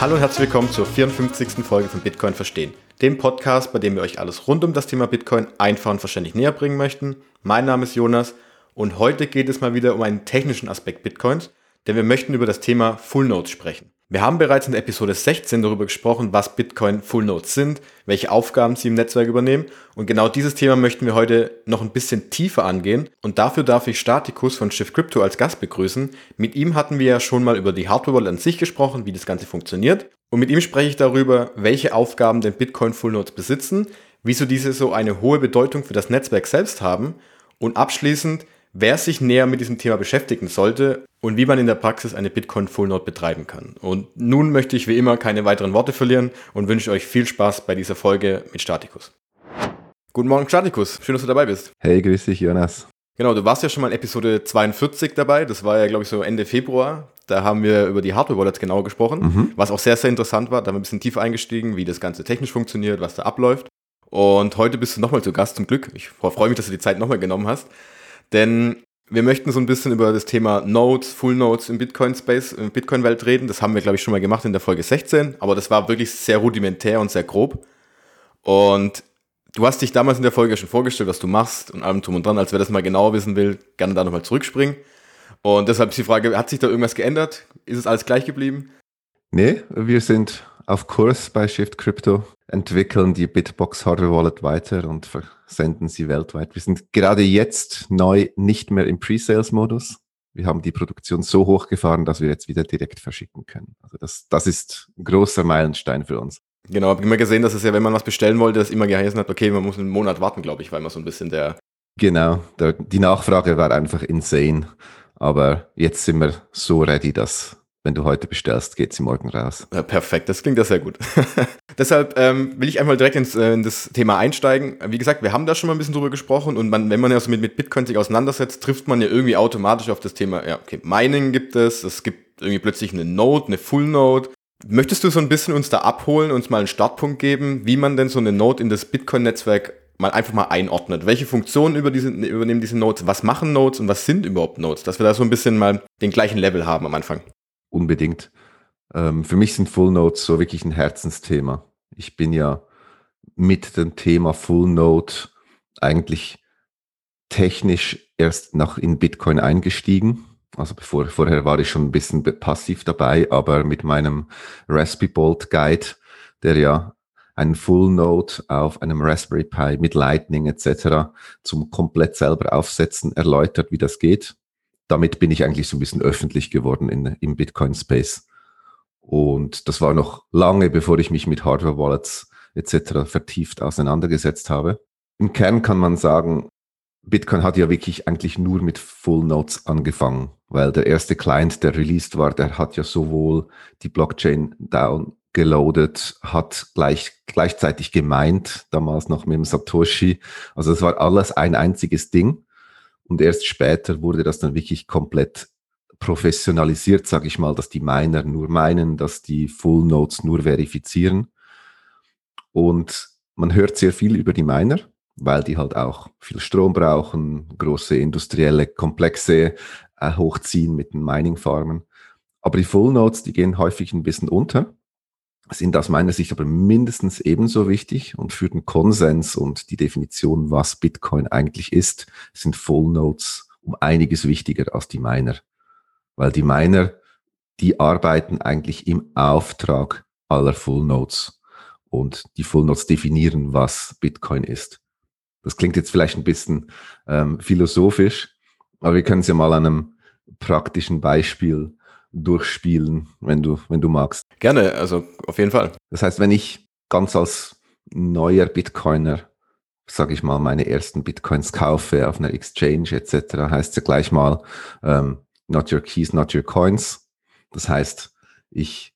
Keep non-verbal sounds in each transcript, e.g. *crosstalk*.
Hallo und herzlich willkommen zur 54. Folge von Bitcoin Verstehen, dem Podcast, bei dem wir euch alles rund um das Thema Bitcoin einfach und verständlich näher bringen möchten. Mein Name ist Jonas und heute geht es mal wieder um einen technischen Aspekt Bitcoins, denn wir möchten über das Thema Full Nodes sprechen. Wir haben bereits in Episode 16 darüber gesprochen, was Bitcoin Full Nodes sind, welche Aufgaben sie im Netzwerk übernehmen. Und genau dieses Thema möchten wir heute noch ein bisschen tiefer angehen. Und dafür darf ich Statikus von Shift Crypto als Gast begrüßen. Mit ihm hatten wir ja schon mal über die Hardware Wallet an sich gesprochen, wie das Ganze funktioniert. Und mit ihm spreche ich darüber, welche Aufgaben denn Bitcoin Full Nodes besitzen, wieso diese so eine hohe Bedeutung für das Netzwerk selbst haben. Und abschließend, wer sich näher mit diesem Thema beschäftigen sollte und wie man in der Praxis eine Bitcoin Full Node betreiben kann. Und nun möchte ich wie immer keine weiteren Worte verlieren und wünsche euch viel Spaß bei dieser Folge mit Statikus. Guten Morgen, Statikus. Schön, dass du dabei bist. Hey, grüß dich, Jonas. Genau, du warst ja schon mal in Episode 42 dabei. Das war ja, glaube ich, so Ende Februar. Da haben wir über die Hardware-Wallets genau gesprochen, mhm. was auch sehr, sehr interessant war. Da haben wir ein bisschen tiefer eingestiegen, wie das Ganze technisch funktioniert, was da abläuft. Und heute bist du nochmal zu Gast, zum Glück. Ich freue mich, dass du die Zeit nochmal genommen hast. Denn wir möchten so ein bisschen über das Thema Nodes, Full Nodes im Bitcoin-Space, in Bitcoin-Welt reden. Das haben wir, glaube ich, schon mal gemacht in der Folge 16, aber das war wirklich sehr rudimentär und sehr grob. Und du hast dich damals in der Folge schon vorgestellt, was du machst und allem drum und dran. Als wer das mal genauer wissen will, gerne da nochmal zurückspringen. Und deshalb ist die Frage, hat sich da irgendwas geändert? Ist es alles gleich geblieben? Nee, wir sind auf Kurs bei Shift Crypto, entwickeln die Bitbox Hardware Wallet weiter und versenden sie weltweit. Wir sind gerade jetzt neu nicht mehr im Pre-Sales-Modus. Wir haben die Produktion so hochgefahren, dass wir jetzt wieder direkt verschicken können. Also das, das ist ein großer Meilenstein für uns. Genau, habe immer gesehen, dass es ja, wenn man was bestellen wollte, das immer geheißen hat, okay, man muss einen Monat warten, glaube ich, weil man so ein bisschen der. Genau, der, die Nachfrage war einfach insane. Aber jetzt sind wir so ready, dass wenn du heute bestellst, geht sie morgen raus. Ja, perfekt, das klingt ja sehr gut. *laughs* Deshalb ähm, will ich einmal direkt ins, äh, in das Thema einsteigen. Wie gesagt, wir haben da schon mal ein bisschen drüber gesprochen und man, wenn man ja so mit, mit Bitcoin sich auseinandersetzt, trifft man ja irgendwie automatisch auf das Thema, ja, okay, Mining gibt es, es gibt irgendwie plötzlich eine Node, eine Full Node. Möchtest du so ein bisschen uns da abholen, uns mal einen Startpunkt geben, wie man denn so eine Node in das Bitcoin-Netzwerk mal einfach mal einordnet. Welche Funktionen über diese, übernehmen diese Nodes? Was machen Nodes und was sind überhaupt Nodes? Dass wir da so ein bisschen mal den gleichen Level haben am Anfang unbedingt. Ähm, für mich sind Full Nodes so wirklich ein Herzensthema. Ich bin ja mit dem Thema Full Node eigentlich technisch erst nach in Bitcoin eingestiegen. Also bevor, vorher war ich schon ein bisschen passiv dabei, aber mit meinem Raspberry Bolt Guide, der ja einen Full Node auf einem Raspberry Pi mit Lightning etc. zum komplett selber aufsetzen erläutert, wie das geht damit bin ich eigentlich so ein bisschen öffentlich geworden in, im Bitcoin-Space. Und das war noch lange, bevor ich mich mit Hardware-Wallets etc. vertieft auseinandergesetzt habe. Im Kern kann man sagen, Bitcoin hat ja wirklich eigentlich nur mit Full Nodes angefangen, weil der erste Client, der released war, der hat ja sowohl die Blockchain downgeloadet, hat gleich, gleichzeitig gemeint, damals noch mit dem Satoshi. Also es war alles ein einziges Ding. Und erst später wurde das dann wirklich komplett professionalisiert, sage ich mal, dass die Miner nur meinen, dass die Full Nodes nur verifizieren. Und man hört sehr viel über die Miner, weil die halt auch viel Strom brauchen, große industrielle Komplexe äh, hochziehen mit den Mining-Farmen. Aber die Full Nodes, die gehen häufig ein bisschen unter sind aus meiner Sicht aber mindestens ebenso wichtig und für den Konsens und die Definition, was Bitcoin eigentlich ist, sind Full Nodes um einiges wichtiger als die Miner. Weil die Miner, die arbeiten eigentlich im Auftrag aller Full Nodes und die Full Nodes definieren, was Bitcoin ist. Das klingt jetzt vielleicht ein bisschen ähm, philosophisch, aber wir können es ja mal an einem praktischen Beispiel durchspielen, wenn du, wenn du magst. Gerne, also auf jeden Fall. Das heißt, wenn ich ganz als neuer Bitcoiner, sage ich mal, meine ersten Bitcoins kaufe auf einer Exchange etc., heißt es ja gleich mal, ähm, not your keys, not your coins. Das heißt, ich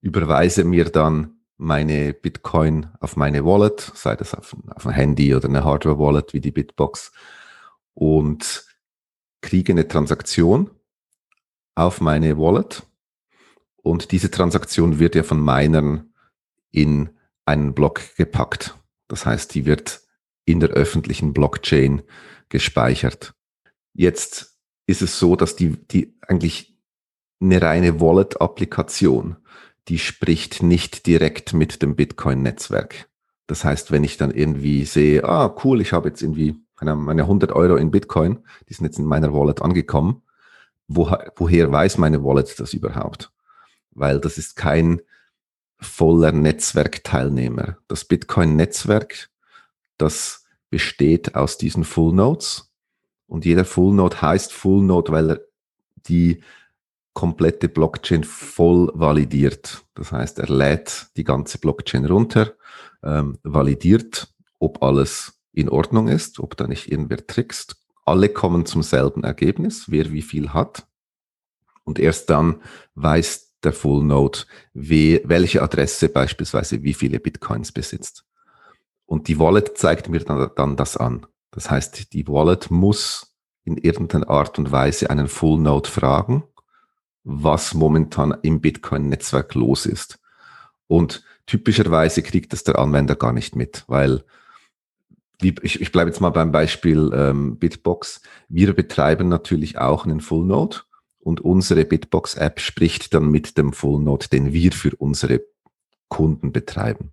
überweise mir dann meine Bitcoin auf meine Wallet, sei das auf, auf ein Handy oder eine Hardware-Wallet wie die Bitbox und kriege eine Transaktion auf meine Wallet und diese Transaktion wird ja von Minern in einen Block gepackt. Das heißt, die wird in der öffentlichen Blockchain gespeichert. Jetzt ist es so, dass die, die eigentlich eine reine Wallet-Applikation, die spricht nicht direkt mit dem Bitcoin-Netzwerk. Das heißt, wenn ich dann irgendwie sehe, ah, cool, ich habe jetzt irgendwie meine 100 Euro in Bitcoin, die sind jetzt in meiner Wallet angekommen, wo, woher weiß meine Wallet das überhaupt? Weil das ist kein voller Netzwerkteilnehmer. Das Bitcoin-Netzwerk, das besteht aus diesen Full Nodes und jeder Full Node heißt Full Node, weil er die komplette Blockchain voll validiert. Das heißt, er lädt die ganze Blockchain runter, ähm, validiert, ob alles in Ordnung ist, ob da nicht irgendwer trickst. Alle kommen zum selben Ergebnis, wer wie viel hat. Und erst dann weiß der Full Node, wie, welche Adresse beispielsweise wie viele Bitcoins besitzt. Und die Wallet zeigt mir dann, dann das an. Das heißt, die Wallet muss in irgendeiner Art und Weise einen Full Node fragen, was momentan im Bitcoin-Netzwerk los ist. Und typischerweise kriegt das der Anwender gar nicht mit, weil ich, ich bleibe jetzt mal beim Beispiel ähm, Bitbox. Wir betreiben natürlich auch einen Full Node und unsere Bitbox-App spricht dann mit dem Full Node, den wir für unsere Kunden betreiben.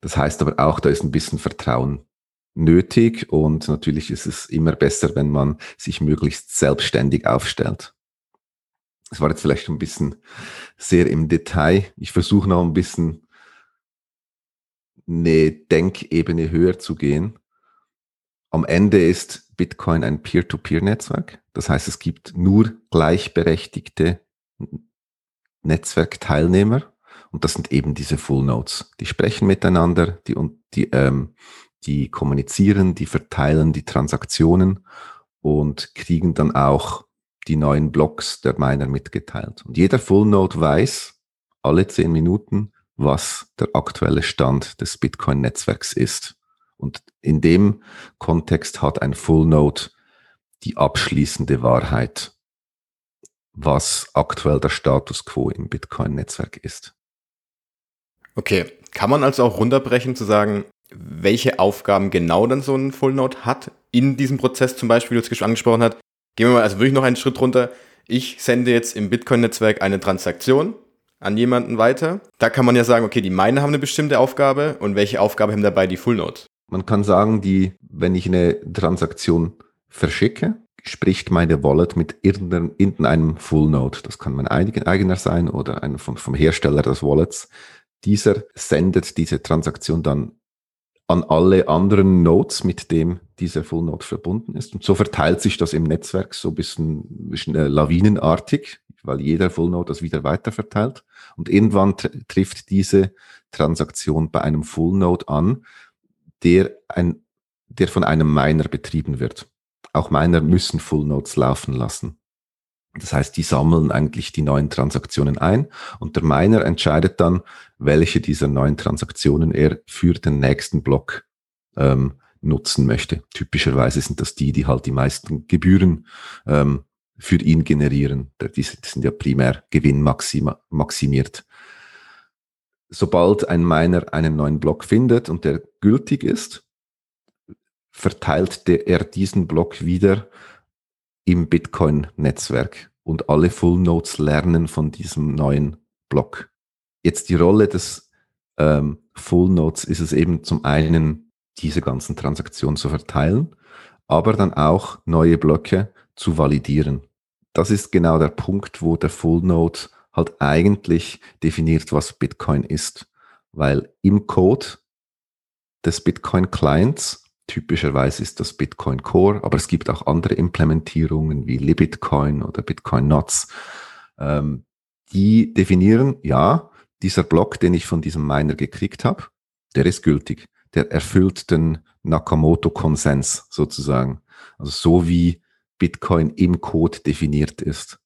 Das heißt aber auch, da ist ein bisschen Vertrauen nötig und natürlich ist es immer besser, wenn man sich möglichst selbstständig aufstellt. Es war jetzt vielleicht ein bisschen sehr im Detail. Ich versuche noch ein bisschen eine Denkebene höher zu gehen. Am Ende ist Bitcoin ein Peer-to-Peer-Netzwerk. Das heißt, es gibt nur gleichberechtigte Netzwerkteilnehmer. Und das sind eben diese Full Nodes. Die sprechen miteinander, die, die, ähm, die kommunizieren, die verteilen die Transaktionen und kriegen dann auch die neuen Blocks der Miner mitgeteilt. Und jeder Full Node weiß alle zehn Minuten, was der aktuelle Stand des Bitcoin-Netzwerks ist. Und in dem Kontext hat ein Full Node die abschließende Wahrheit, was aktuell der Status quo im Bitcoin-Netzwerk ist. Okay, kann man also auch runterbrechen zu sagen, welche Aufgaben genau dann so ein Full Node hat in diesem Prozess, zum Beispiel, wie du es angesprochen hast. Gehen wir mal also wirklich noch einen Schritt runter. Ich sende jetzt im Bitcoin-Netzwerk eine Transaktion an jemanden weiter. Da kann man ja sagen, okay, die Miner haben eine bestimmte Aufgabe und welche Aufgabe haben dabei die Full Node? Man kann sagen, die, wenn ich eine Transaktion verschicke, spricht meine Wallet mit irgendeinem Full Node. Das kann mein eigener sein oder ein vom, vom Hersteller des Wallets. Dieser sendet diese Transaktion dann an alle anderen Nodes, mit dem dieser Full Node verbunden ist. Und so verteilt sich das im Netzwerk so ein bisschen, äh, lawinenartig, weil jeder Full Node das wieder weiter verteilt. Und irgendwann trifft diese Transaktion bei einem Full Node an, der, ein, der von einem Miner betrieben wird. Auch Miner müssen Full Nodes laufen lassen. Das heißt, die sammeln eigentlich die neuen Transaktionen ein und der Miner entscheidet dann, welche dieser neuen Transaktionen er für den nächsten Block ähm, nutzen möchte. Typischerweise sind das die, die halt die meisten Gebühren ähm, für ihn generieren. Die sind ja primär gewinnmaximiert. Sobald ein Miner einen neuen Block findet und der gültig ist, verteilt er diesen Block wieder im Bitcoin-Netzwerk und alle Full Nodes lernen von diesem neuen Block. Jetzt die Rolle des ähm, Full Nodes ist es eben zum einen, diese ganzen Transaktionen zu verteilen, aber dann auch neue Blöcke zu validieren. Das ist genau der Punkt, wo der Full Node halt eigentlich definiert, was Bitcoin ist. Weil im Code des Bitcoin Clients Typischerweise ist das Bitcoin Core, aber es gibt auch andere Implementierungen wie Libitcoin oder Bitcoin Nuts. Ähm, die definieren, ja, dieser Block, den ich von diesem Miner gekriegt habe, der ist gültig. Der erfüllt den Nakamoto-Konsens sozusagen. Also so wie Bitcoin im Code definiert ist.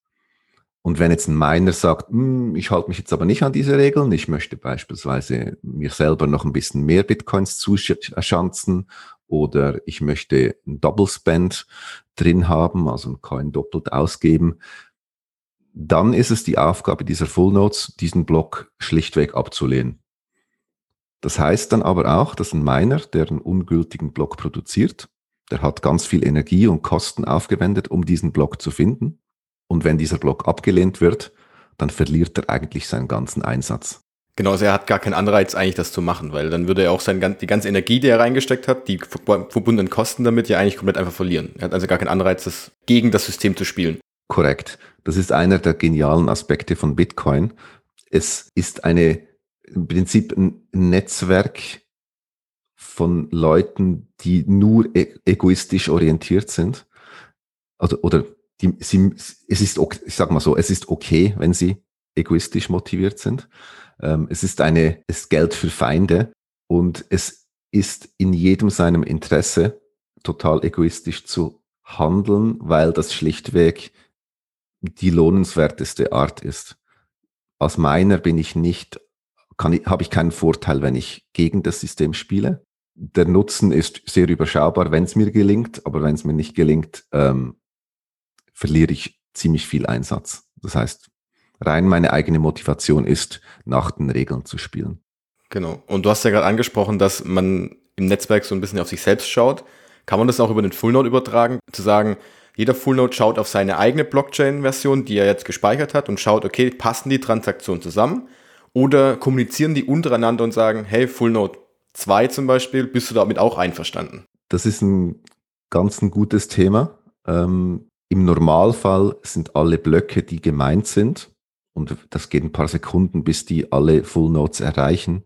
Und wenn jetzt ein Miner sagt, hm, ich halte mich jetzt aber nicht an diese Regeln, ich möchte beispielsweise mir selber noch ein bisschen mehr Bitcoins zuschanzen oder ich möchte ein Double Spend drin haben, also ein Coin doppelt ausgeben, dann ist es die Aufgabe dieser Full Nodes, diesen Block schlichtweg abzulehnen. Das heißt dann aber auch, dass ein Miner, der einen ungültigen Block produziert, der hat ganz viel Energie und Kosten aufgewendet, um diesen Block zu finden. Und wenn dieser Block abgelehnt wird, dann verliert er eigentlich seinen ganzen Einsatz. Genau, also er hat gar keinen Anreiz eigentlich das zu machen, weil dann würde er auch sein, die ganze Energie, die er reingesteckt hat, die verbundenen Kosten damit ja eigentlich komplett einfach verlieren. Er hat also gar keinen Anreiz, das gegen das System zu spielen. Korrekt. Das ist einer der genialen Aspekte von Bitcoin. Es ist eine, im Prinzip ein Netzwerk von Leuten, die nur e egoistisch orientiert sind. Also, oder die, sie, es ist, okay, ich sag mal so, es ist okay, wenn sie egoistisch motiviert sind. Ähm, es ist eine, es Geld für Feinde und es ist in jedem seinem Interesse, total egoistisch zu handeln, weil das schlichtweg die lohnenswerteste Art ist. Aus meiner bin ich nicht, kann habe ich keinen Vorteil, wenn ich gegen das System spiele. Der Nutzen ist sehr überschaubar, wenn es mir gelingt, aber wenn es mir nicht gelingt, ähm, verliere ich ziemlich viel Einsatz. Das heißt, rein meine eigene Motivation ist, nach den Regeln zu spielen. Genau. Und du hast ja gerade angesprochen, dass man im Netzwerk so ein bisschen auf sich selbst schaut. Kann man das auch über den Full Node übertragen? Zu sagen, jeder Full Node schaut auf seine eigene Blockchain-Version, die er jetzt gespeichert hat und schaut, okay, passen die Transaktionen zusammen? Oder kommunizieren die untereinander und sagen, hey, Full Node 2 zum Beispiel, bist du damit auch einverstanden? Das ist ein ganz ein gutes Thema. Ähm, Im Normalfall sind alle Blöcke, die gemeint sind, und das geht ein paar Sekunden, bis die alle Full Nodes erreichen.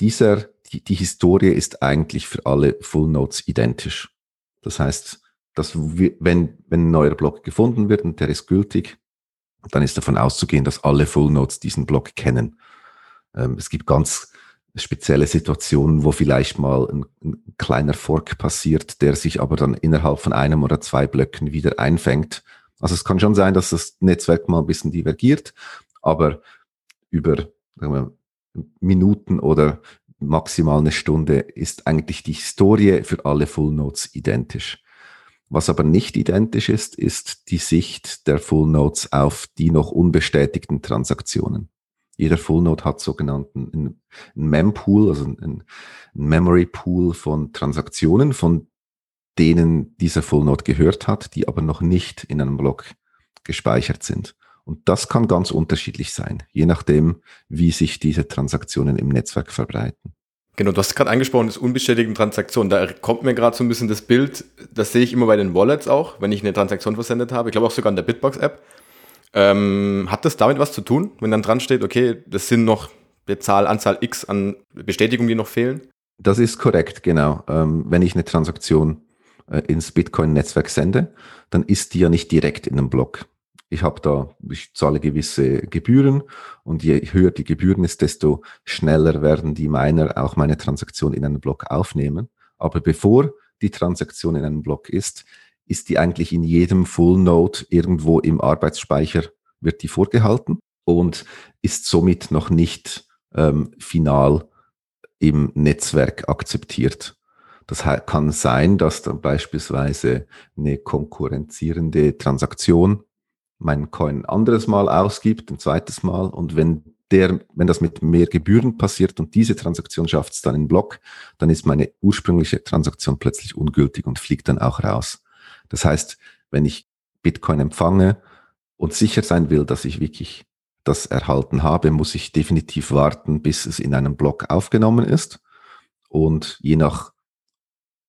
Dieser, die, die Historie ist eigentlich für alle Full Nodes identisch. Das heißt, dass wir, wenn, wenn ein neuer Block gefunden wird und der ist gültig, dann ist davon auszugehen, dass alle Full Nodes diesen Block kennen. Ähm, es gibt ganz spezielle Situationen, wo vielleicht mal ein, ein, kleiner Fork passiert, der sich aber dann innerhalb von einem oder zwei Blöcken wieder einfängt also es kann schon sein, dass das Netzwerk mal ein bisschen divergiert, aber über wir, Minuten oder maximal eine Stunde ist eigentlich die Historie für alle Full Nodes identisch. Was aber nicht identisch ist, ist die Sicht der Full Nodes auf die noch unbestätigten Transaktionen. Jeder Full Node hat sogenannten einen Mempool, also einen Memory Pool von Transaktionen, von denen dieser Full Node gehört hat, die aber noch nicht in einem Block gespeichert sind. Und das kann ganz unterschiedlich sein, je nachdem, wie sich diese Transaktionen im Netzwerk verbreiten. Genau, du hast gerade angesprochen, das unbestätigten Transaktionen. Da kommt mir gerade so ein bisschen das Bild, das sehe ich immer bei den Wallets auch, wenn ich eine Transaktion versendet habe. Ich glaube auch sogar in der Bitbox-App. Ähm, hat das damit was zu tun, wenn dann dran steht, okay, das sind noch die Zahl, Anzahl X an Bestätigungen, die noch fehlen? Das ist korrekt, genau. Ähm, wenn ich eine Transaktion äh, ins Bitcoin-Netzwerk sende, dann ist die ja nicht direkt in einem Block. Ich habe da, ich zahle gewisse Gebühren und je höher die Gebühren ist, desto schneller werden die Miner auch meine Transaktion in einen Block aufnehmen. Aber bevor die Transaktion in einem Block ist, ist die eigentlich in jedem Full Node irgendwo im Arbeitsspeicher wird die vorgehalten und ist somit noch nicht ähm, final im Netzwerk akzeptiert. Das kann sein, dass dann beispielsweise eine konkurrenzierende Transaktion meinen Coin ein anderes Mal ausgibt, ein zweites Mal. Und wenn der, wenn das mit mehr Gebühren passiert und diese Transaktion schafft es dann in Block, dann ist meine ursprüngliche Transaktion plötzlich ungültig und fliegt dann auch raus. Das heißt, wenn ich Bitcoin empfange und sicher sein will, dass ich wirklich das erhalten habe, muss ich definitiv warten, bis es in einem Block aufgenommen ist. Und je nach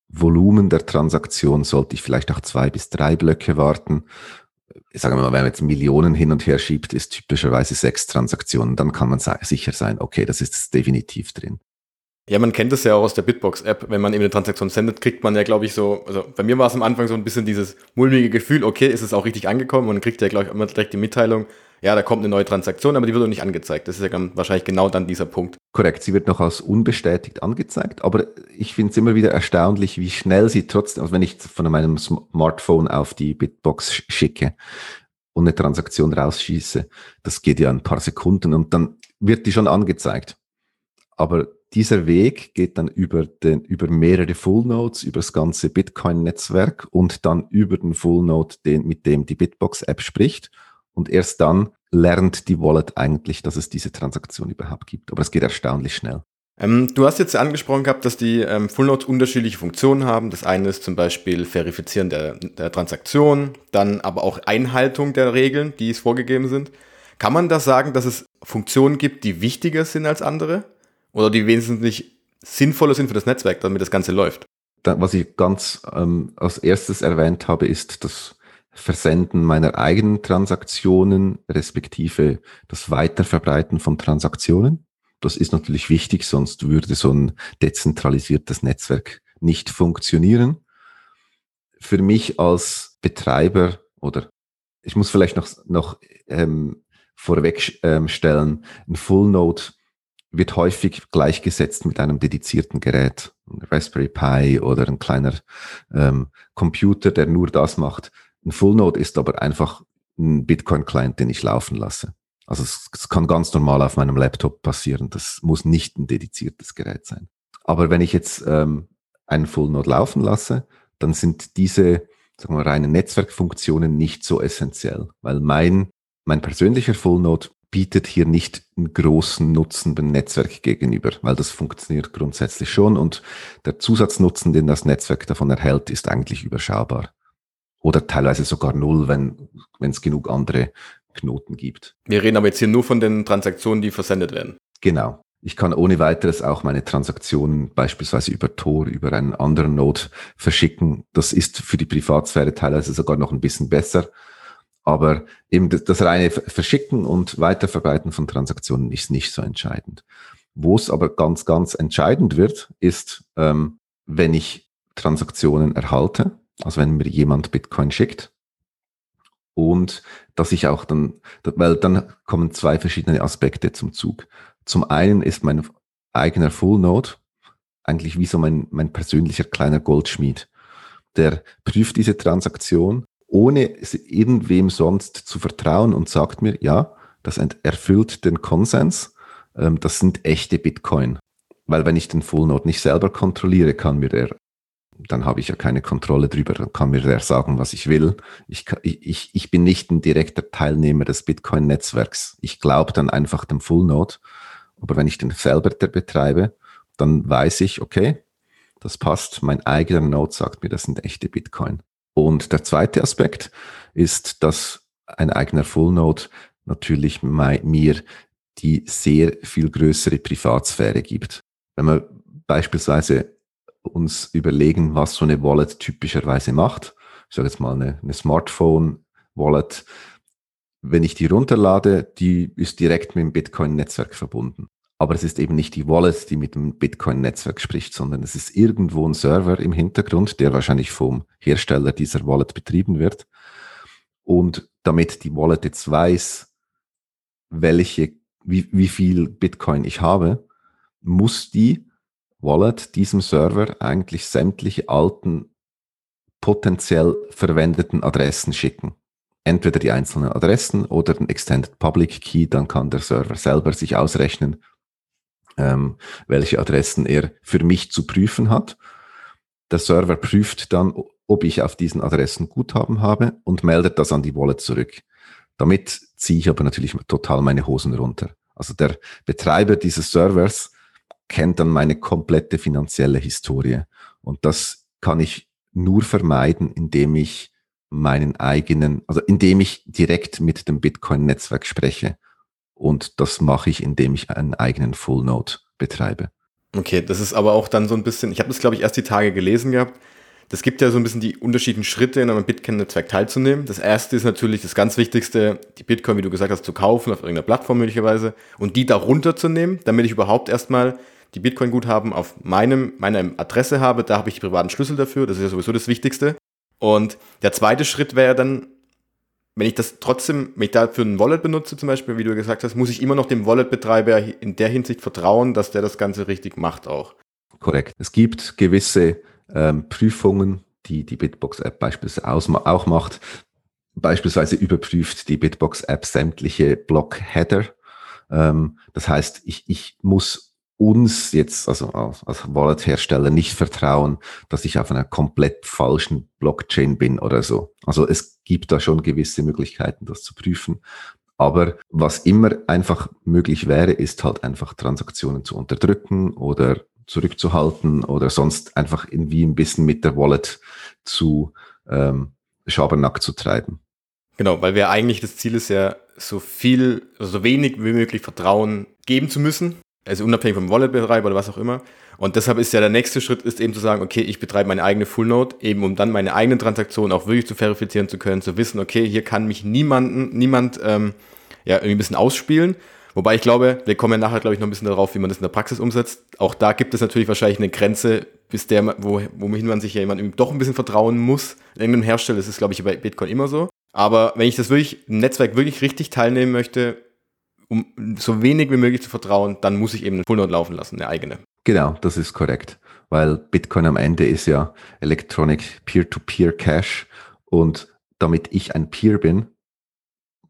Volumen der Transaktion sollte ich vielleicht auch zwei bis drei Blöcke warten. Sagen wir mal, wenn man jetzt Millionen hin und her schiebt, ist typischerweise sechs Transaktionen. Dann kann man sicher sein, okay, das ist definitiv drin. Ja, man kennt das ja auch aus der Bitbox-App. Wenn man eben eine Transaktion sendet, kriegt man ja, glaube ich, so, also bei mir war es am Anfang so ein bisschen dieses mulmige Gefühl, okay, ist es auch richtig angekommen und dann kriegt ja, glaube ich, immer direkt die Mitteilung, ja, da kommt eine neue Transaktion, aber die wird noch nicht angezeigt. Das ist ja wahrscheinlich genau dann dieser Punkt. Korrekt, sie wird noch als unbestätigt angezeigt, aber ich finde es immer wieder erstaunlich, wie schnell sie trotzdem, also wenn ich von meinem Smartphone auf die Bitbox schicke und eine Transaktion rausschieße, das geht ja ein paar Sekunden und dann wird die schon angezeigt. Aber dieser Weg geht dann über, den, über mehrere Full Nodes, über das ganze Bitcoin-Netzwerk und dann über den Full Node, den, mit dem die Bitbox-App spricht und erst dann lernt die Wallet eigentlich, dass es diese Transaktion überhaupt gibt. Aber es geht erstaunlich schnell. Ähm, du hast jetzt angesprochen gehabt, dass die ähm, Full Nodes unterschiedliche Funktionen haben. Das eine ist zum Beispiel Verifizieren der, der Transaktion, dann aber auch Einhaltung der Regeln, die es vorgegeben sind. Kann man da sagen, dass es Funktionen gibt, die wichtiger sind als andere? Oder die wenigstens sinnvoller sind für das Netzwerk, damit das Ganze läuft? was ich ganz ähm, als erstes erwähnt habe, ist das Versenden meiner eigenen Transaktionen, respektive das Weiterverbreiten von Transaktionen. Das ist natürlich wichtig, sonst würde so ein dezentralisiertes Netzwerk nicht funktionieren. Für mich als Betreiber oder ich muss vielleicht noch, noch ähm, vorweg ähm, stellen, ein Full Node wird häufig gleichgesetzt mit einem dedizierten Gerät, ein Raspberry Pi oder ein kleiner ähm, Computer, der nur das macht. Ein Full Node ist aber einfach ein Bitcoin-Client, den ich laufen lasse. Also es, es, kann ganz normal auf meinem Laptop passieren. Das muss nicht ein dediziertes Gerät sein. Aber wenn ich jetzt ähm, einen Full Node laufen lasse, dann sind diese sagen wir, reine Netzwerkfunktionen nicht so essentiell, weil mein, mein persönlicher Full Node bietet hier nicht einen großen Nutzen beim Netzwerk gegenüber, weil das funktioniert grundsätzlich schon und der Zusatznutzen, den das Netzwerk davon erhält, ist eigentlich überschaubar. Oder teilweise sogar null, wenn wenn es genug andere Knoten gibt. Wir reden aber jetzt hier nur von den Transaktionen, die versendet werden. Genau. Ich kann ohne weiteres auch meine Transaktionen beispielsweise über Tor, über einen anderen Node verschicken. Das ist für die Privatsphäre teilweise sogar noch ein bisschen besser. Aber eben das reine Verschicken und Weiterverbreiten von Transaktionen ist nicht so entscheidend. Wo es aber ganz, ganz entscheidend wird, ist, ähm, wenn ich Transaktionen erhalte, also wenn mir jemand Bitcoin schickt, und dass ich auch dann, weil dann kommen zwei verschiedene Aspekte zum Zug. Zum einen ist mein eigener Full Node eigentlich wie so mein, mein persönlicher kleiner Goldschmied. Der prüft diese Transaktion, ohne irgendwem sonst zu vertrauen und sagt mir, ja, das erfüllt den Konsens, ähm, das sind echte Bitcoin. Weil wenn ich den Full Node nicht selber kontrolliere, kann mir der, dann habe ich ja keine Kontrolle drüber, dann kann mir der sagen, was ich will. Ich, ich, ich bin nicht ein direkter Teilnehmer des Bitcoin-Netzwerks. Ich glaube dann einfach dem Full Node aber wenn ich den selber betreibe, dann weiß ich, okay, das passt. Mein eigener Node sagt mir, das sind echte Bitcoin. Und der zweite Aspekt ist, dass ein eigener Full Node natürlich mir die sehr viel größere Privatsphäre gibt. Wenn wir beispielsweise uns überlegen, was so eine Wallet typischerweise macht, ich sage jetzt mal eine, eine Smartphone-Wallet, wenn ich die runterlade, die ist direkt mit dem Bitcoin-Netzwerk verbunden. Aber es ist eben nicht die Wallet, die mit dem Bitcoin-Netzwerk spricht, sondern es ist irgendwo ein Server im Hintergrund, der wahrscheinlich vom Hersteller dieser Wallet betrieben wird. Und damit die Wallet jetzt weiß, welche, wie, wie viel Bitcoin ich habe, muss die Wallet diesem Server eigentlich sämtliche alten potenziell verwendeten Adressen schicken entweder die einzelnen Adressen oder den Extended Public Key, dann kann der Server selber sich ausrechnen, ähm, welche Adressen er für mich zu prüfen hat. Der Server prüft dann, ob ich auf diesen Adressen Guthaben habe und meldet das an die Wallet zurück. Damit ziehe ich aber natürlich total meine Hosen runter. Also der Betreiber dieses Servers kennt dann meine komplette finanzielle Historie. Und das kann ich nur vermeiden, indem ich meinen eigenen, also indem ich direkt mit dem Bitcoin-Netzwerk spreche. Und das mache ich, indem ich einen eigenen Full Node betreibe. Okay, das ist aber auch dann so ein bisschen, ich habe das glaube ich erst die Tage gelesen gehabt. Das gibt ja so ein bisschen die unterschiedlichen Schritte, in einem Bitcoin-Netzwerk teilzunehmen. Das erste ist natürlich das ganz Wichtigste, die Bitcoin, wie du gesagt hast, zu kaufen auf irgendeiner Plattform möglicherweise und die darunter zu nehmen, damit ich überhaupt erstmal die Bitcoin-Guthaben auf meinem, meiner Adresse habe. Da habe ich die privaten Schlüssel dafür. Das ist ja sowieso das Wichtigste. Und der zweite Schritt wäre dann, wenn ich das trotzdem, wenn ich dafür ein Wallet benutze zum Beispiel, wie du gesagt hast, muss ich immer noch dem Wallet-Betreiber in der Hinsicht vertrauen, dass der das Ganze richtig macht auch. Korrekt. Es gibt gewisse ähm, Prüfungen, die die Bitbox-App beispielsweise auch macht. Beispielsweise überprüft die Bitbox-App sämtliche Block-Header. Ähm, das heißt, ich, ich muss uns jetzt, also als, Wallet-Hersteller, nicht vertrauen, dass ich auf einer komplett falschen Blockchain bin oder so. Also es gibt da schon gewisse Möglichkeiten, das zu prüfen. Aber was immer einfach möglich wäre, ist halt einfach Transaktionen zu unterdrücken oder zurückzuhalten oder sonst einfach irgendwie ein bisschen mit der Wallet zu ähm, Schabernack zu treiben. Genau, weil wir eigentlich das Ziel ist ja, so viel, so wenig wie möglich Vertrauen geben zu müssen. Also unabhängig vom Wallet-Betreiber oder was auch immer. Und deshalb ist ja der nächste Schritt, ist eben zu sagen, okay, ich betreibe meine eigene Full Node, eben um dann meine eigenen Transaktionen auch wirklich zu verifizieren zu können, zu wissen, okay, hier kann mich niemanden, niemand ähm, ja, irgendwie ein bisschen ausspielen. Wobei ich glaube, wir kommen ja nachher, glaube ich, noch ein bisschen darauf, wie man das in der Praxis umsetzt. Auch da gibt es natürlich wahrscheinlich eine Grenze, bis der, wo, wohin man sich ja jemandem doch ein bisschen vertrauen muss. Irgendeinem Hersteller, das ist, glaube ich, bei Bitcoin immer so. Aber wenn ich das wirklich, im Netzwerk wirklich richtig teilnehmen möchte, um so wenig wie möglich zu vertrauen, dann muss ich eben eine Full Node laufen lassen, eine eigene. Genau, das ist korrekt. Weil Bitcoin am Ende ist ja Electronic Peer-to-Peer Cash und damit ich ein Peer bin,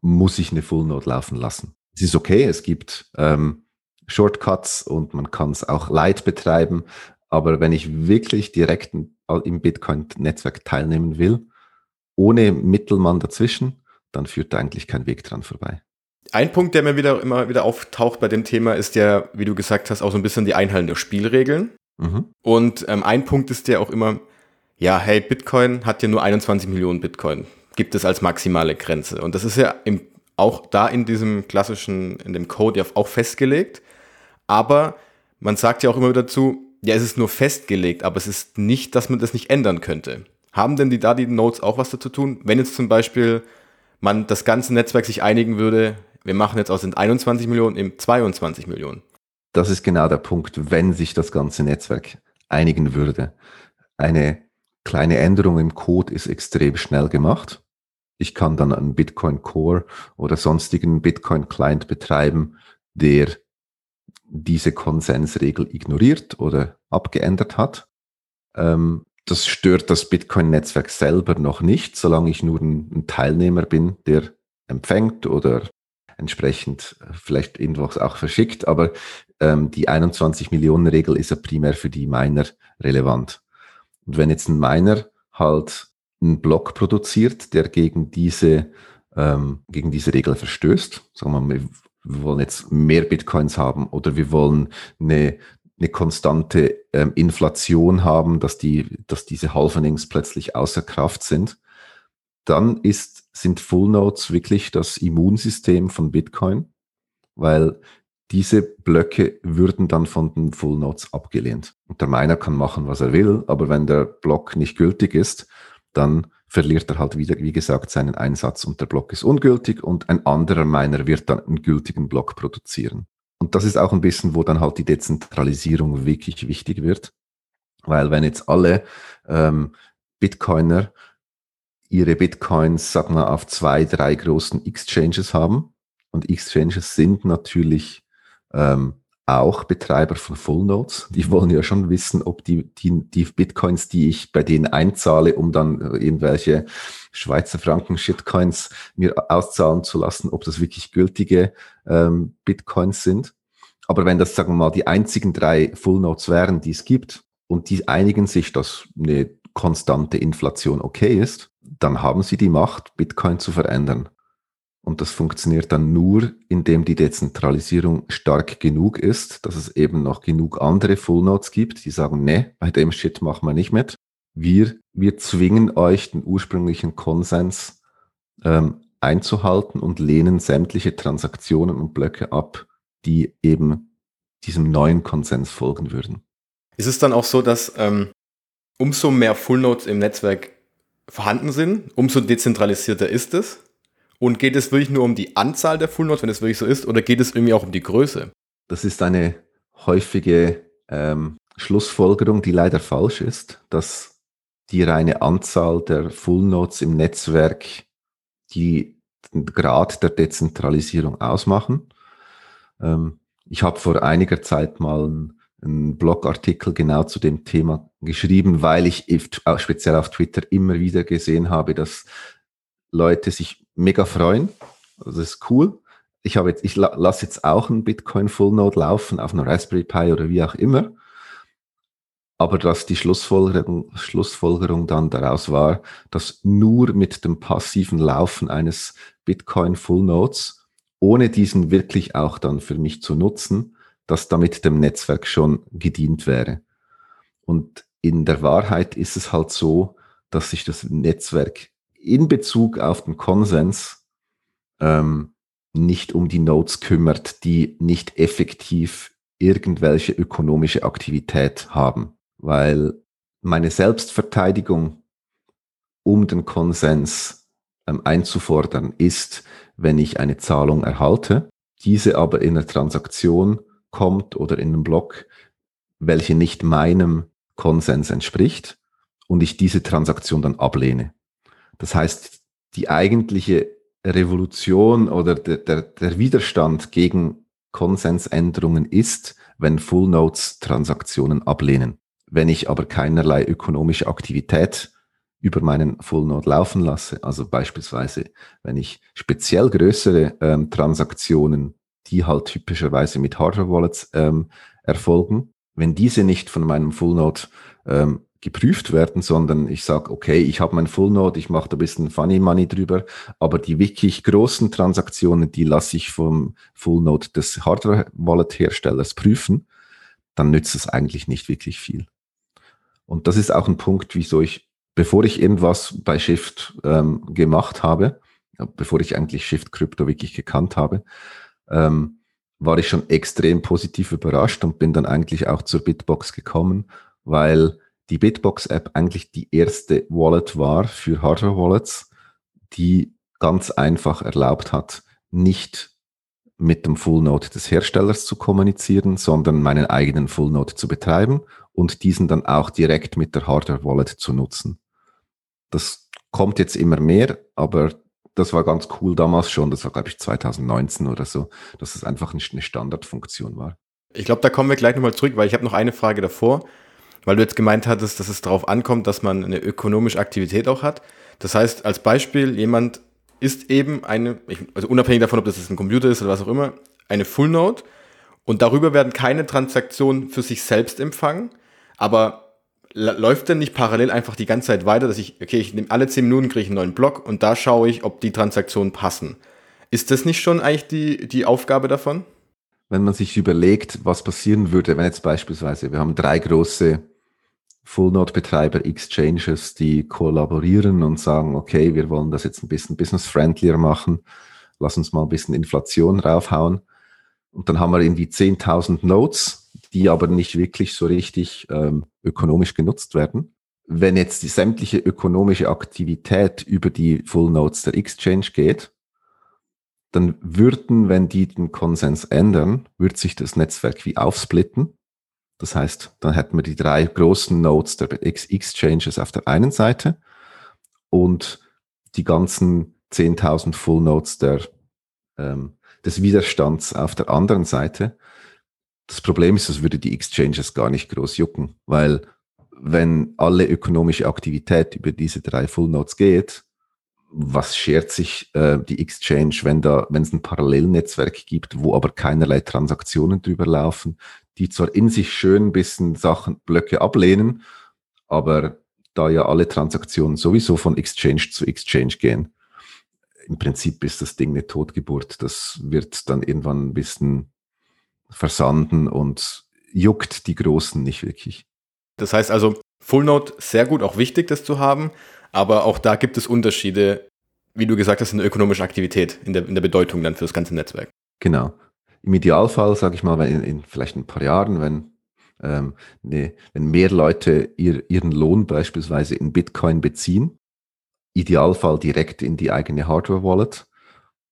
muss ich eine Full Node laufen lassen. Es ist okay, es gibt ähm, Shortcuts und man kann es auch light betreiben, aber wenn ich wirklich direkt im Bitcoin-Netzwerk teilnehmen will, ohne Mittelmann dazwischen, dann führt da eigentlich kein Weg dran vorbei. Ein Punkt, der mir wieder immer wieder auftaucht bei dem Thema, ist ja, wie du gesagt hast, auch so ein bisschen die Einhaltung der Spielregeln. Mhm. Und ähm, ein Punkt ist ja auch immer, ja, hey, Bitcoin hat ja nur 21 Millionen Bitcoin, gibt es als maximale Grenze. Und das ist ja im, auch da in diesem klassischen, in dem Code ja auch festgelegt. Aber man sagt ja auch immer dazu, ja, es ist nur festgelegt, aber es ist nicht, dass man das nicht ändern könnte. Haben denn die da die Nodes auch was dazu tun? Wenn jetzt zum Beispiel man das ganze Netzwerk sich einigen würde, wir machen jetzt aus den 21 Millionen eben 22 Millionen. Das ist genau der Punkt, wenn sich das ganze Netzwerk einigen würde. Eine kleine Änderung im Code ist extrem schnell gemacht. Ich kann dann einen Bitcoin Core oder sonstigen Bitcoin Client betreiben, der diese Konsensregel ignoriert oder abgeändert hat. Ähm, das stört das Bitcoin-Netzwerk selber noch nicht, solange ich nur ein, ein Teilnehmer bin, der empfängt oder entsprechend äh, vielleicht irgendwas auch verschickt. Aber ähm, die 21 Millionen Regel ist ja primär für die Miner relevant. Und wenn jetzt ein Miner halt einen Block produziert, der gegen diese, ähm, gegen diese Regel verstößt, sagen wir mal, wir wollen jetzt mehr Bitcoins haben oder wir wollen eine, eine konstante ähm, Inflation haben, dass, die, dass diese Halvenings plötzlich außer Kraft sind, dann ist, sind Full Nodes wirklich das Immunsystem von Bitcoin, weil diese Blöcke würden dann von den Full Nodes abgelehnt. Und der Miner kann machen, was er will, aber wenn der Block nicht gültig ist, dann verliert er halt wieder, wie gesagt, seinen Einsatz und der Block ist ungültig und ein anderer Miner wird dann einen gültigen Block produzieren. Und das ist auch ein bisschen, wo dann halt die Dezentralisierung wirklich wichtig wird. Weil wenn jetzt alle ähm, Bitcoiner ihre Bitcoins, sag mal, auf zwei, drei großen Exchanges haben, und Exchanges sind natürlich ähm, auch Betreiber von Full Nodes. Die wollen ja schon wissen, ob die, die, die Bitcoins, die ich bei denen einzahle, um dann irgendwelche Schweizer Franken Shitcoins mir auszahlen zu lassen, ob das wirklich gültige ähm, Bitcoins sind. Aber wenn das, sagen wir mal, die einzigen drei Full Nodes wären, die es gibt, und die einigen sich, dass eine konstante Inflation okay ist, dann haben sie die Macht, Bitcoin zu verändern. Und das funktioniert dann nur, indem die Dezentralisierung stark genug ist, dass es eben noch genug andere Full Nodes gibt, die sagen, ne, bei dem Shit machen wir nicht mit. Wir, wir zwingen euch, den ursprünglichen Konsens ähm, einzuhalten und lehnen sämtliche Transaktionen und Blöcke ab, die eben diesem neuen Konsens folgen würden. Ist es dann auch so, dass ähm, umso mehr Full Nodes im Netzwerk vorhanden sind, umso dezentralisierter ist es? Und geht es wirklich nur um die Anzahl der Full Nodes, wenn es wirklich so ist, oder geht es irgendwie auch um die Größe? Das ist eine häufige ähm, Schlussfolgerung, die leider falsch ist, dass die reine Anzahl der Full Nodes im Netzwerk die den Grad der Dezentralisierung ausmachen. Ähm, ich habe vor einiger Zeit mal einen, einen Blogartikel genau zu dem Thema geschrieben, weil ich speziell auf Twitter immer wieder gesehen habe, dass Leute sich mega freuen. Also das ist cool. Ich habe jetzt, ich lasse jetzt auch einen Bitcoin Full Node laufen auf einer Raspberry Pi oder wie auch immer. Aber dass die Schlussfolgerung, Schlussfolgerung dann daraus war, dass nur mit dem passiven Laufen eines Bitcoin Full Nodes, ohne diesen wirklich auch dann für mich zu nutzen, dass damit dem Netzwerk schon gedient wäre. Und in der Wahrheit ist es halt so, dass sich das Netzwerk in Bezug auf den Konsens ähm, nicht um die Nodes kümmert, die nicht effektiv irgendwelche ökonomische Aktivität haben, weil meine Selbstverteidigung, um den Konsens ähm, einzufordern, ist, wenn ich eine Zahlung erhalte, diese aber in einer Transaktion kommt oder in einem Block, welche nicht meinem Konsens entspricht und ich diese Transaktion dann ablehne. Das heißt, die eigentliche Revolution oder der, der, der Widerstand gegen Konsensänderungen ist, wenn Full Nodes Transaktionen ablehnen. Wenn ich aber keinerlei ökonomische Aktivität über meinen Full Node laufen lasse, also beispielsweise, wenn ich speziell größere ähm, Transaktionen, die halt typischerweise mit Hardware Wallets ähm, erfolgen, wenn diese nicht von meinem Full Node ähm, geprüft werden, sondern ich sage, okay, ich habe mein Full Node, ich mache da ein bisschen Funny Money drüber, aber die wirklich großen Transaktionen, die lasse ich vom Full Node des Hardware Wallet Herstellers prüfen, dann nützt es eigentlich nicht wirklich viel. Und das ist auch ein Punkt, wieso ich, bevor ich irgendwas bei Shift ähm, gemacht habe, bevor ich eigentlich Shift Crypto wirklich gekannt habe, ähm, war ich schon extrem positiv überrascht und bin dann eigentlich auch zur Bitbox gekommen, weil die Bitbox-App eigentlich die erste Wallet war für Hardware-Wallets, die ganz einfach erlaubt hat, nicht mit dem Full Node des Herstellers zu kommunizieren, sondern meinen eigenen Full Node zu betreiben und diesen dann auch direkt mit der Hardware Wallet zu nutzen. Das kommt jetzt immer mehr, aber das war ganz cool damals schon. Das war, glaube ich, 2019 oder so, dass es einfach nicht eine Standardfunktion war. Ich glaube, da kommen wir gleich nochmal zurück, weil ich habe noch eine Frage davor weil du jetzt gemeint hattest, dass es darauf ankommt, dass man eine ökonomische Aktivität auch hat. Das heißt, als Beispiel, jemand ist eben eine, also unabhängig davon, ob das jetzt ein Computer ist oder was auch immer, eine Full Node und darüber werden keine Transaktionen für sich selbst empfangen, aber läuft denn nicht parallel einfach die ganze Zeit weiter, dass ich, okay, ich nehme alle 10 Minuten kriege ich einen neuen Block und da schaue ich, ob die Transaktionen passen. Ist das nicht schon eigentlich die, die Aufgabe davon? wenn man sich überlegt, was passieren würde, wenn jetzt beispielsweise, wir haben drei große Full-Node-Betreiber, Exchanges, die kollaborieren und sagen, okay, wir wollen das jetzt ein bisschen business-friendlier machen, lass uns mal ein bisschen Inflation raufhauen. Und dann haben wir irgendwie 10.000 Nodes, die aber nicht wirklich so richtig ähm, ökonomisch genutzt werden. Wenn jetzt die sämtliche ökonomische Aktivität über die Full Nodes der Exchange geht, dann würden, wenn die den Konsens ändern, wird sich das Netzwerk wie aufsplitten. Das heißt, dann hätten wir die drei großen Nodes der Exchanges auf der einen Seite und die ganzen 10.000 Full Nodes der, ähm, des Widerstands auf der anderen Seite. Das Problem ist, das würde die Exchanges gar nicht groß jucken, weil wenn alle ökonomische Aktivität über diese drei Full Nodes geht, was schert sich äh, die Exchange, wenn da, wenn es ein Parallelnetzwerk gibt, wo aber keinerlei Transaktionen drüber laufen, die zwar in sich schön ein bisschen Sachen, Blöcke ablehnen, aber da ja alle Transaktionen sowieso von Exchange zu Exchange gehen, im Prinzip ist das Ding eine Totgeburt. Das wird dann irgendwann ein bisschen versanden und juckt die Großen nicht wirklich. Das heißt also, Full Node sehr gut, auch wichtig, das zu haben. Aber auch da gibt es Unterschiede, wie du gesagt hast, in der ökonomischen Aktivität, in der, in der Bedeutung dann für das ganze Netzwerk. Genau. Im Idealfall, sage ich mal, in, in, vielleicht ein paar Jahren, wenn, ähm, ne, wenn mehr Leute ihr, ihren Lohn beispielsweise in Bitcoin beziehen, Idealfall direkt in die eigene Hardware-Wallet.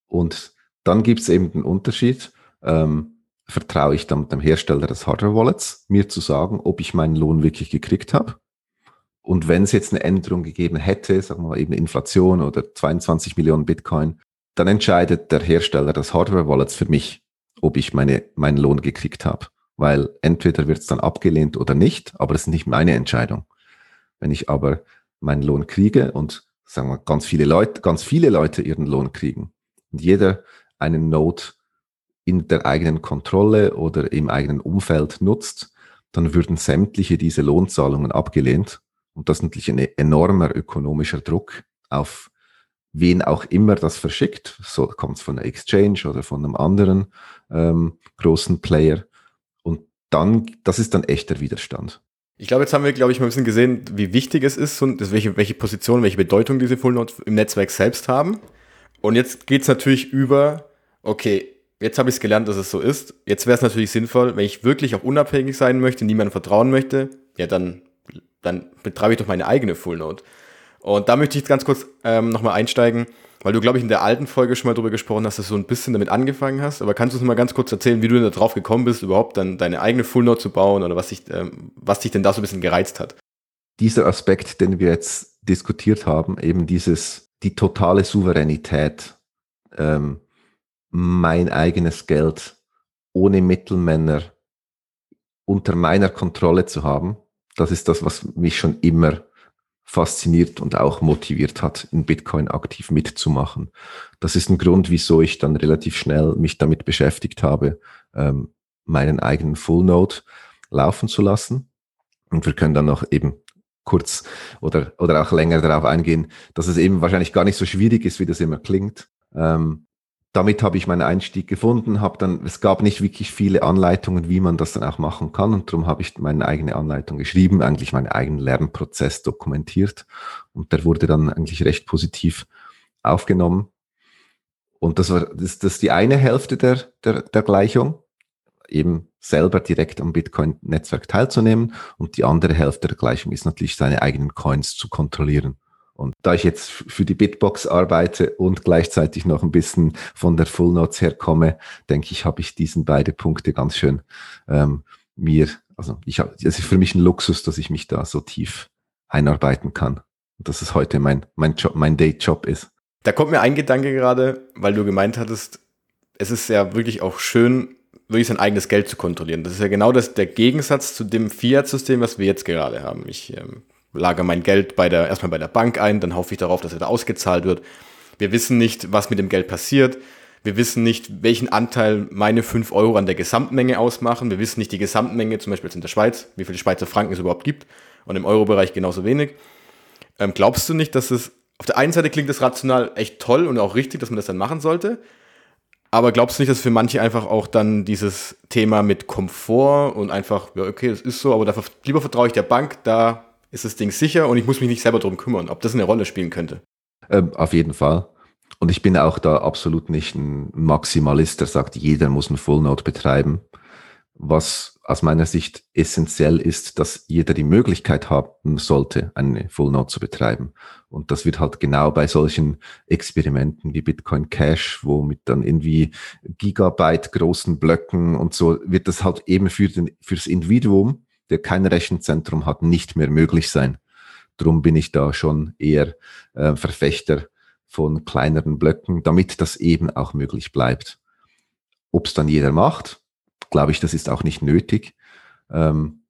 Und dann gibt es eben den Unterschied, ähm, vertraue ich dann dem Hersteller des Hardware-Wallets, mir zu sagen, ob ich meinen Lohn wirklich gekriegt habe und wenn es jetzt eine Änderung gegeben hätte, sagen wir mal eben Inflation oder 22 Millionen Bitcoin, dann entscheidet der Hersteller des Hardware-Wallets für mich, ob ich meine, meinen Lohn gekriegt habe. Weil entweder wird es dann abgelehnt oder nicht, aber das ist nicht meine Entscheidung. Wenn ich aber meinen Lohn kriege und sagen wir ganz viele Leute, ganz viele Leute ihren Lohn kriegen und jeder einen Node in der eigenen Kontrolle oder im eigenen Umfeld nutzt, dann würden sämtliche diese Lohnzahlungen abgelehnt und das ist natürlich ein enormer ökonomischer Druck auf wen auch immer das verschickt. So kommt es von der Exchange oder von einem anderen ähm, großen Player. Und dann, das ist dann echter Widerstand. Ich glaube, jetzt haben wir, glaube ich, mal ein bisschen gesehen, wie wichtig es ist und welche, welche Position, welche Bedeutung diese Full im Netzwerk selbst haben. Und jetzt geht es natürlich über, okay, jetzt habe ich es gelernt, dass es so ist. Jetzt wäre es natürlich sinnvoll, wenn ich wirklich auch unabhängig sein möchte, niemandem vertrauen möchte, ja, dann, dann betreibe ich doch meine eigene Full Note. Und da möchte ich jetzt ganz kurz ähm, nochmal einsteigen, weil du, glaube ich, in der alten Folge schon mal drüber gesprochen hast, dass du so ein bisschen damit angefangen hast. Aber kannst du uns mal ganz kurz erzählen, wie du denn da drauf gekommen bist, überhaupt dann deine eigene Full Note zu bauen oder was dich, ähm, was dich denn da so ein bisschen gereizt hat? Dieser Aspekt, den wir jetzt diskutiert haben, eben dieses, die totale Souveränität, ähm, mein eigenes Geld ohne Mittelmänner unter meiner Kontrolle zu haben, das ist das, was mich schon immer fasziniert und auch motiviert hat, in Bitcoin aktiv mitzumachen. Das ist ein Grund, wieso ich dann relativ schnell mich damit beschäftigt habe, ähm, meinen eigenen Full Node laufen zu lassen. Und wir können dann noch eben kurz oder, oder auch länger darauf eingehen, dass es eben wahrscheinlich gar nicht so schwierig ist, wie das immer klingt. Ähm, damit habe ich meinen Einstieg gefunden, habe dann, es gab nicht wirklich viele Anleitungen, wie man das dann auch machen kann und darum habe ich meine eigene Anleitung geschrieben, eigentlich meinen eigenen Lernprozess dokumentiert und der wurde dann eigentlich recht positiv aufgenommen. Und das war das, das ist die eine Hälfte der, der, der Gleichung, eben selber direkt am Bitcoin-Netzwerk teilzunehmen und die andere Hälfte der Gleichung ist natürlich seine eigenen Coins zu kontrollieren. Und da ich jetzt für die Bitbox arbeite und gleichzeitig noch ein bisschen von der Full Notes herkomme, denke ich, habe ich diesen beide Punkte ganz schön ähm, mir, also ich habe, es ist für mich ein Luxus, dass ich mich da so tief einarbeiten kann. Und dass es heute mein, mein Job, mein Day-Job ist. Da kommt mir ein Gedanke gerade, weil du gemeint hattest, es ist ja wirklich auch schön, wirklich sein eigenes Geld zu kontrollieren. Das ist ja genau das, der Gegensatz zu dem Fiat-System, was wir jetzt gerade haben. Ich ähm, lage mein Geld bei der, erstmal bei der Bank ein, dann hoffe ich darauf, dass er da ausgezahlt wird. Wir wissen nicht, was mit dem Geld passiert. Wir wissen nicht, welchen Anteil meine 5 Euro an der Gesamtmenge ausmachen. Wir wissen nicht die Gesamtmenge, zum Beispiel jetzt in der Schweiz, wie viele Schweizer Franken es überhaupt gibt. Und im Euro-Bereich genauso wenig. Ähm, glaubst du nicht, dass es, auf der einen Seite klingt das rational echt toll und auch richtig, dass man das dann machen sollte. Aber glaubst du nicht, dass für manche einfach auch dann dieses Thema mit Komfort und einfach, ja, okay, das ist so, aber dafür, lieber vertraue ich der Bank, da ist das Ding sicher und ich muss mich nicht selber darum kümmern, ob das eine Rolle spielen könnte. Ähm, auf jeden Fall. Und ich bin auch da absolut nicht ein Maximalist, der sagt, jeder muss einen Full Node betreiben. Was aus meiner Sicht essentiell ist, dass jeder die Möglichkeit haben sollte, eine Full Node zu betreiben. Und das wird halt genau bei solchen Experimenten wie Bitcoin Cash, wo mit dann irgendwie Gigabyte großen Blöcken und so wird das halt eben für den, fürs Individuum der kein Rechenzentrum hat, nicht mehr möglich sein. Drum bin ich da schon eher äh, Verfechter von kleineren Blöcken, damit das eben auch möglich bleibt. Ob es dann jeder macht, glaube ich, das ist auch nicht nötig. Ähm,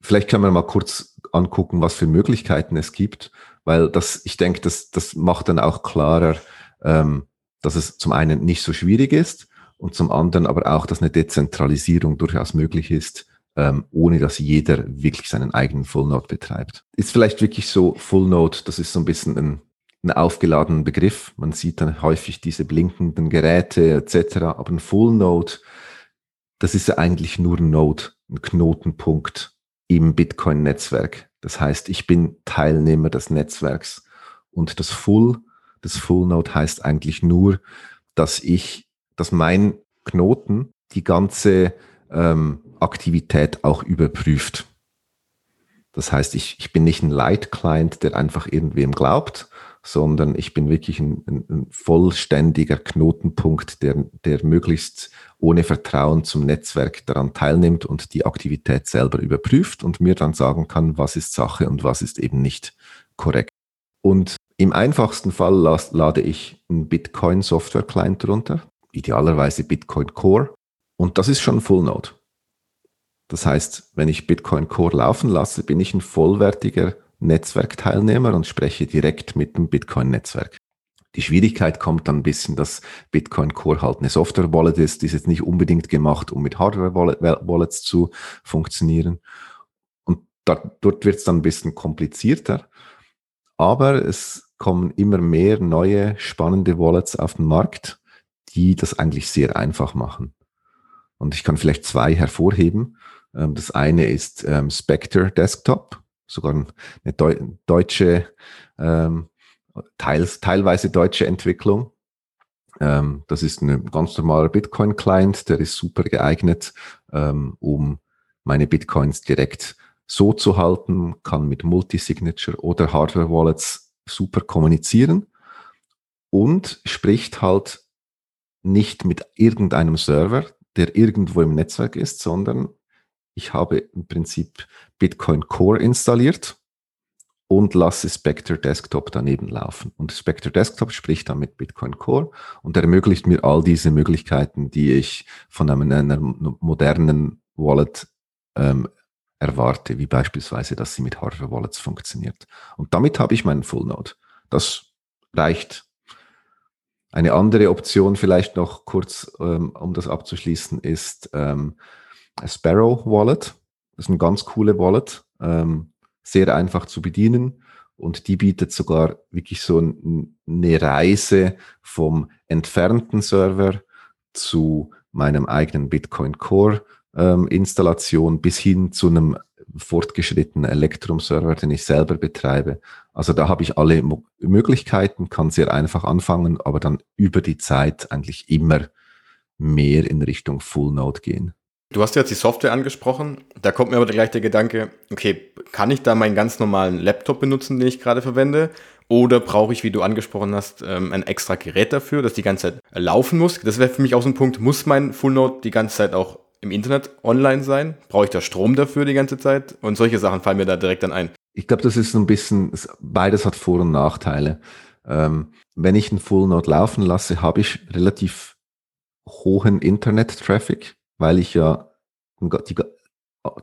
vielleicht können wir mal kurz angucken, was für Möglichkeiten es gibt, weil das, ich denke, das, das macht dann auch klarer, ähm, dass es zum einen nicht so schwierig ist und zum anderen aber auch, dass eine Dezentralisierung durchaus möglich ist, ähm, ohne dass jeder wirklich seinen eigenen Full Node betreibt. Ist vielleicht wirklich so Full Node, das ist so ein bisschen ein, ein aufgeladener Begriff. Man sieht dann häufig diese blinkenden Geräte etc. Aber ein Full Node, das ist ja eigentlich nur ein Node, ein Knotenpunkt im Bitcoin-Netzwerk. Das heißt, ich bin Teilnehmer des Netzwerks und das Full, das Full Node heißt eigentlich nur, dass ich, dass mein Knoten die ganze ähm, Aktivität auch überprüft. Das heißt, ich, ich bin nicht ein Light-Client, der einfach irgendwem glaubt, sondern ich bin wirklich ein, ein, ein, vollständiger Knotenpunkt, der, der möglichst ohne Vertrauen zum Netzwerk daran teilnimmt und die Aktivität selber überprüft und mir dann sagen kann, was ist Sache und was ist eben nicht korrekt. Und im einfachsten Fall lade ich einen Bitcoin Software Client runter, idealerweise Bitcoin Core, und das ist schon Full Node. Das heißt, wenn ich Bitcoin Core laufen lasse, bin ich ein vollwertiger Netzwerkteilnehmer und spreche direkt mit dem Bitcoin-Netzwerk. Die Schwierigkeit kommt dann ein bisschen, dass Bitcoin Core halt eine Software-Wallet ist, die ist jetzt nicht unbedingt gemacht, um mit Hardware-Wallets zu funktionieren. Und da, dort wird es dann ein bisschen komplizierter. Aber es kommen immer mehr neue spannende Wallets auf den Markt, die das eigentlich sehr einfach machen. Und ich kann vielleicht zwei hervorheben. Ähm, das eine ist ähm, Spectre Desktop, sogar eine Deu deutsche, ähm, teils, teilweise deutsche Entwicklung. Ähm, das ist ein ganz normaler Bitcoin-Client, der ist super geeignet, ähm, um meine Bitcoins direkt so zu halten, kann mit Multisignature oder Hardware-Wallets super kommunizieren und spricht halt nicht mit irgendeinem Server, der irgendwo im Netzwerk ist, sondern ich habe im Prinzip Bitcoin Core installiert und lasse Spectre Desktop daneben laufen. Und Spectre Desktop spricht dann mit Bitcoin Core und ermöglicht mir all diese Möglichkeiten, die ich von einem, einer modernen Wallet ähm, erwarte, wie beispielsweise, dass sie mit Hardware Wallets funktioniert. Und damit habe ich meinen Full Node. Das reicht. Eine andere Option, vielleicht noch kurz, ähm, um das abzuschließen, ist ähm, Sparrow Wallet. Das ist eine ganz coole Wallet. Ähm, sehr einfach zu bedienen und die bietet sogar wirklich so eine Reise vom entfernten Server zu meinem eigenen Bitcoin Core ähm, Installation bis hin zu einem fortgeschrittenen Electrum-Server, den ich selber betreibe. Also da habe ich alle Mo Möglichkeiten, kann sehr einfach anfangen, aber dann über die Zeit eigentlich immer mehr in Richtung Full Node gehen. Du hast jetzt die Software angesprochen. Da kommt mir aber gleich der Gedanke, okay, kann ich da meinen ganz normalen Laptop benutzen, den ich gerade verwende? Oder brauche ich, wie du angesprochen hast, ähm, ein extra Gerät dafür, das die ganze Zeit laufen muss? Das wäre für mich auch so ein Punkt. Muss mein Full Node die ganze Zeit auch im Internet online sein? Brauche ich da Strom dafür die ganze Zeit? Und solche Sachen fallen mir da direkt dann ein. Ich glaube, das ist ein bisschen, beides hat Vor- und Nachteile. Ähm, wenn ich einen Full Node laufen lasse, habe ich relativ hohen Internet-Traffic weil ich ja die,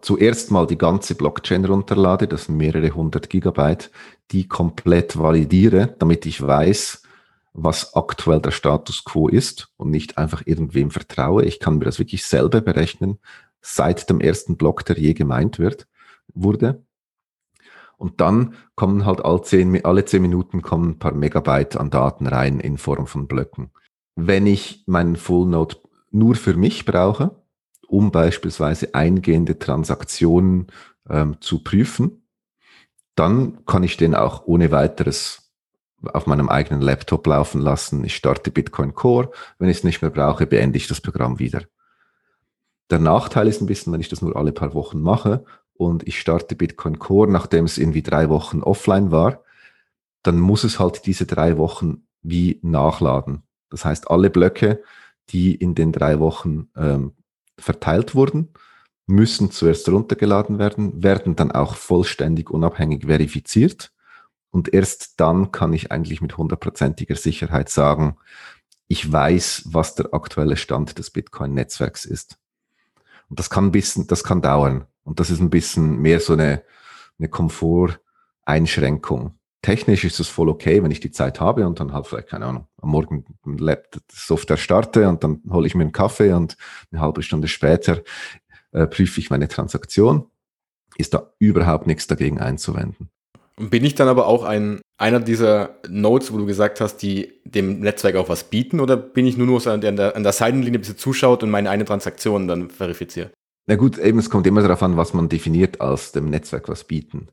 zuerst mal die ganze Blockchain runterlade, das sind mehrere hundert Gigabyte, die komplett validiere, damit ich weiß, was aktuell der Status quo ist und nicht einfach irgendwem vertraue. Ich kann mir das wirklich selber berechnen, seit dem ersten Block, der je gemeint wird, wurde. Und dann kommen halt alle zehn, alle zehn Minuten kommen ein paar Megabyte an Daten rein in Form von Blöcken. Wenn ich meinen Full Node nur für mich brauche, um beispielsweise eingehende Transaktionen ähm, zu prüfen, dann kann ich den auch ohne weiteres auf meinem eigenen Laptop laufen lassen. Ich starte Bitcoin Core. Wenn ich es nicht mehr brauche, beende ich das Programm wieder. Der Nachteil ist ein bisschen, wenn ich das nur alle paar Wochen mache und ich starte Bitcoin Core, nachdem es irgendwie drei Wochen offline war, dann muss es halt diese drei Wochen wie nachladen. Das heißt, alle Blöcke, die in den drei Wochen ähm, verteilt wurden, müssen zuerst runtergeladen werden, werden dann auch vollständig unabhängig verifiziert. Und erst dann kann ich eigentlich mit hundertprozentiger Sicherheit sagen, ich weiß, was der aktuelle Stand des Bitcoin-Netzwerks ist. Und das kann ein bisschen, das kann dauern. Und das ist ein bisschen mehr so eine, eine Komfort-Einschränkung technisch ist es voll okay, wenn ich die Zeit habe und dann halt vielleicht, keine Ahnung, am Morgen Laptop Software starte und dann hole ich mir einen Kaffee und eine halbe Stunde später äh, prüfe ich meine Transaktion. Ist da überhaupt nichts dagegen einzuwenden. Bin ich dann aber auch ein, einer dieser Nodes, wo du gesagt hast, die dem Netzwerk auch was bieten, oder bin ich nur, nur so an der, an der Seitenlinie ein bisschen zuschaut und meine eine Transaktion dann verifiziert? Na gut, eben, es kommt immer darauf an, was man definiert als dem Netzwerk was bieten.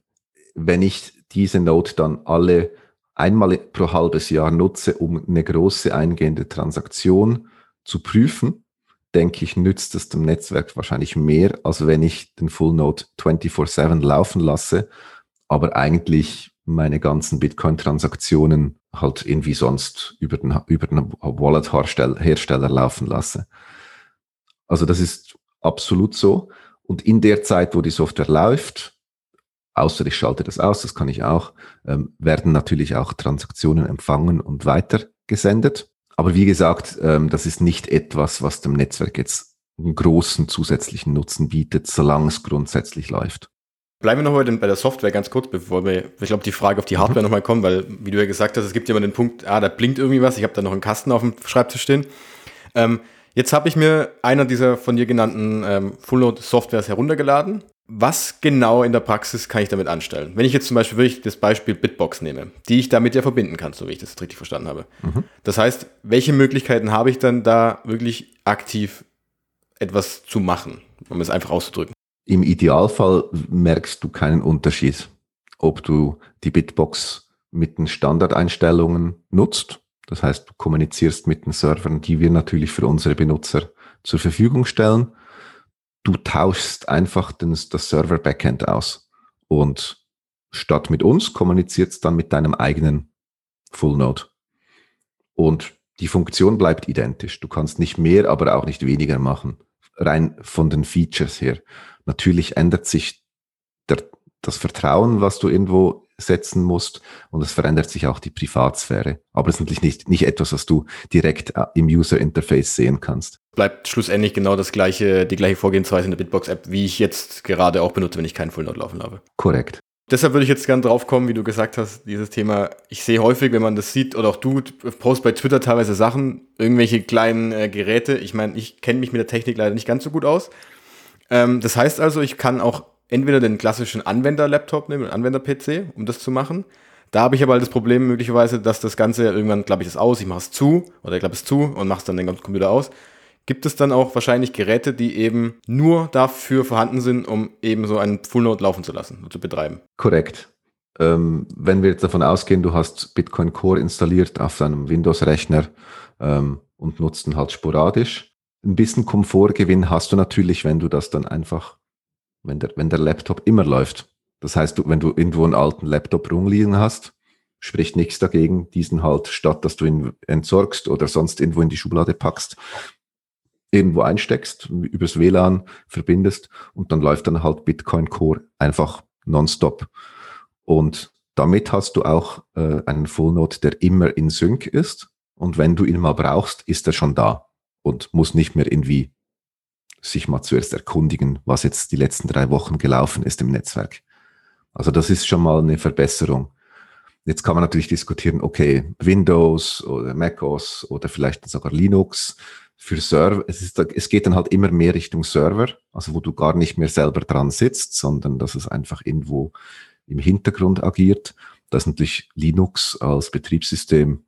Wenn ich diese Node dann alle einmal pro halbes Jahr nutze, um eine große eingehende Transaktion zu prüfen, denke ich, nützt es dem Netzwerk wahrscheinlich mehr, als wenn ich den Full Node 24-7 laufen lasse, aber eigentlich meine ganzen Bitcoin-Transaktionen halt irgendwie sonst über den, über den Wallet-Hersteller laufen lasse. Also das ist absolut so. Und in der Zeit, wo die Software läuft, außer ich schalte das aus, das kann ich auch, ähm, werden natürlich auch Transaktionen empfangen und weitergesendet. Aber wie gesagt, ähm, das ist nicht etwas, was dem Netzwerk jetzt einen großen zusätzlichen Nutzen bietet, solange es grundsätzlich läuft. Bleiben wir noch heute bei der Software ganz kurz, bevor wir, ich glaube, die Frage auf die Hardware mhm. nochmal kommen, weil, wie du ja gesagt hast, es gibt ja immer den Punkt, ah, da blinkt irgendwie was, ich habe da noch einen Kasten auf dem Schreibtisch stehen. Ähm, jetzt habe ich mir einer dieser von dir genannten ähm, Full-Node-Softwares heruntergeladen was genau in der Praxis kann ich damit anstellen? Wenn ich jetzt zum Beispiel wirklich das Beispiel Bitbox nehme, die ich damit ja verbinden kann, so wie ich das richtig verstanden habe. Mhm. Das heißt, welche Möglichkeiten habe ich dann da wirklich aktiv etwas zu machen, um es einfach auszudrücken? Im Idealfall merkst du keinen Unterschied, ob du die Bitbox mit den Standardeinstellungen nutzt Das heißt, du kommunizierst mit den Servern, die wir natürlich für unsere Benutzer zur Verfügung stellen. Du tauschst einfach den, das Server-Backend aus. Und statt mit uns kommuniziert es dann mit deinem eigenen Full Node. Und die Funktion bleibt identisch. Du kannst nicht mehr, aber auch nicht weniger machen. Rein von den Features her. Natürlich ändert sich der, das Vertrauen, was du irgendwo setzen musst und es verändert sich auch die Privatsphäre. Aber es ist natürlich nicht, nicht etwas, was du direkt äh, im User Interface sehen kannst. Bleibt schlussendlich genau das gleiche, die gleiche Vorgehensweise in der Bitbox App, wie ich jetzt gerade auch benutze, wenn ich keinen Full Node laufen habe. Korrekt. Deshalb würde ich jetzt gerne drauf kommen, wie du gesagt hast, dieses Thema. Ich sehe häufig, wenn man das sieht, oder auch du post bei Twitter teilweise Sachen, irgendwelche kleinen äh, Geräte. Ich meine, ich kenne mich mit der Technik leider nicht ganz so gut aus. Ähm, das heißt also, ich kann auch entweder den klassischen Anwender-Laptop nehmen, Anwender-PC, um das zu machen. Da habe ich aber halt das Problem möglicherweise, dass das Ganze irgendwann klappe ich es aus, ich mache es zu oder ich klappe es zu und mache es dann den ganzen Computer aus. Gibt es dann auch wahrscheinlich Geräte, die eben nur dafür vorhanden sind, um eben so einen Full Node laufen zu lassen und zu betreiben? Korrekt. Ähm, wenn wir jetzt davon ausgehen, du hast Bitcoin Core installiert auf deinem Windows-Rechner ähm, und nutzt ihn halt sporadisch. Ein bisschen Komfortgewinn hast du natürlich, wenn du das dann einfach wenn der, wenn der Laptop immer läuft. Das heißt, du, wenn du irgendwo einen alten Laptop rumliegen hast, spricht nichts dagegen, diesen halt, statt dass du ihn entsorgst oder sonst irgendwo in die Schublade packst, irgendwo einsteckst, übers WLAN verbindest und dann läuft dann halt Bitcoin Core einfach nonstop. Und damit hast du auch äh, einen Full Node, der immer in Sync ist. Und wenn du ihn mal brauchst, ist er schon da und muss nicht mehr irgendwie sich mal zuerst erkundigen, was jetzt die letzten drei Wochen gelaufen ist im Netzwerk. Also das ist schon mal eine Verbesserung. Jetzt kann man natürlich diskutieren, okay, Windows oder macOS oder vielleicht sogar Linux für Server. Es, ist, es geht dann halt immer mehr Richtung Server, also wo du gar nicht mehr selber dran sitzt, sondern dass es einfach irgendwo im Hintergrund agiert. Da ist natürlich Linux als Betriebssystem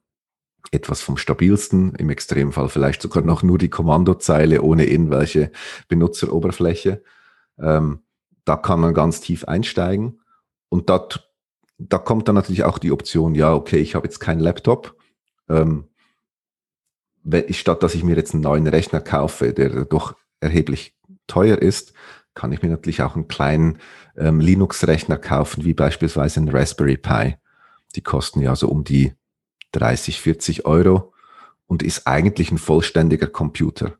etwas vom stabilsten, im Extremfall vielleicht sogar noch nur die Kommandozeile ohne irgendwelche Benutzeroberfläche. Ähm, da kann man ganz tief einsteigen und da, da kommt dann natürlich auch die Option, ja, okay, ich habe jetzt keinen Laptop. Ähm, statt dass ich mir jetzt einen neuen Rechner kaufe, der doch erheblich teuer ist, kann ich mir natürlich auch einen kleinen ähm, Linux-Rechner kaufen, wie beispielsweise ein Raspberry Pi. Die kosten ja so um die 30, 40 Euro und ist eigentlich ein vollständiger Computer.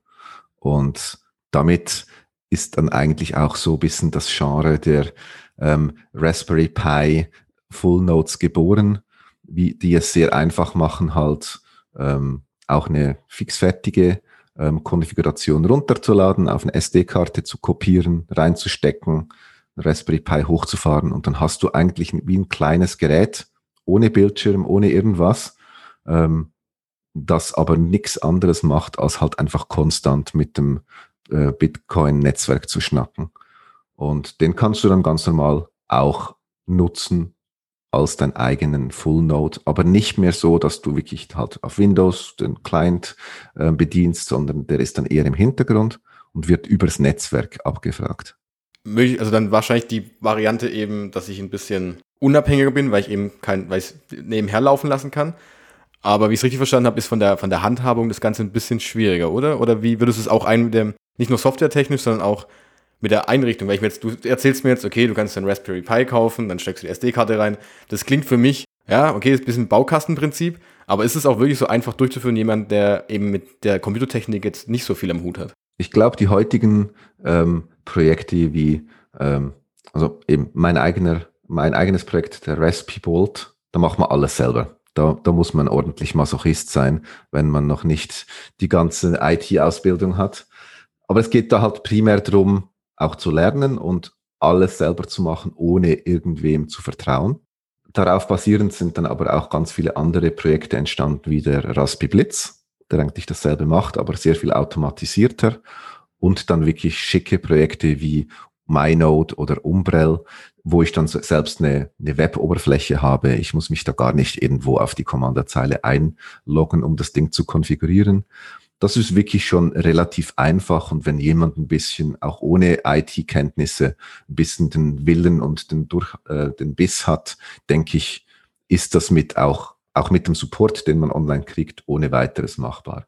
Und damit ist dann eigentlich auch so ein bisschen das Genre der ähm, Raspberry Pi Full Notes geboren, wie, die es sehr einfach machen, halt ähm, auch eine fixfertige ähm, Konfiguration runterzuladen, auf eine SD-Karte zu kopieren, reinzustecken, Raspberry Pi hochzufahren und dann hast du eigentlich wie ein kleines Gerät ohne Bildschirm, ohne irgendwas, ähm, das aber nichts anderes macht, als halt einfach konstant mit dem äh, Bitcoin-Netzwerk zu schnacken. Und den kannst du dann ganz normal auch nutzen als deinen eigenen Full Node, aber nicht mehr so, dass du wirklich halt auf Windows den Client äh, bedienst, sondern der ist dann eher im Hintergrund und wird übers Netzwerk abgefragt. Also dann wahrscheinlich die Variante eben, dass ich ein bisschen unabhängiger bin, weil ich eben kein, weil ich nebenher laufen lassen kann. Aber wie ich es richtig verstanden habe, ist von der, von der Handhabung das Ganze ein bisschen schwieriger, oder? Oder wie würdest du es auch ein mit dem, nicht nur softwaretechnisch, sondern auch mit der Einrichtung? Weil ich mir jetzt, du erzählst mir jetzt, okay, du kannst einen Raspberry Pi kaufen, dann steckst du die SD-Karte rein. Das klingt für mich, ja, okay, ist ein bisschen Baukastenprinzip, aber ist es auch wirklich so einfach durchzuführen, jemand, der eben mit der Computertechnik jetzt nicht so viel am Hut hat? Ich glaube, die heutigen ähm, Projekte wie, ähm, also eben mein eigener, mein eigenes Projekt, der Raspberry Bolt, da macht man alles selber. Da, da muss man ordentlich Masochist sein, wenn man noch nicht die ganze IT-Ausbildung hat. Aber es geht da halt primär darum, auch zu lernen und alles selber zu machen, ohne irgendwem zu vertrauen. Darauf basierend sind dann aber auch ganz viele andere Projekte entstanden, wie der Raspi Blitz, der eigentlich dasselbe macht, aber sehr viel automatisierter. Und dann wirklich schicke Projekte wie MyNode oder Umbrell, wo ich dann selbst eine, eine Web-Oberfläche habe. Ich muss mich da gar nicht irgendwo auf die Kommandozeile einloggen, um das Ding zu konfigurieren. Das ist wirklich schon relativ einfach und wenn jemand ein bisschen auch ohne IT-Kenntnisse ein bisschen den Willen und den, durch, äh, den Biss hat, denke ich, ist das mit auch auch mit dem Support, den man online kriegt, ohne weiteres machbar.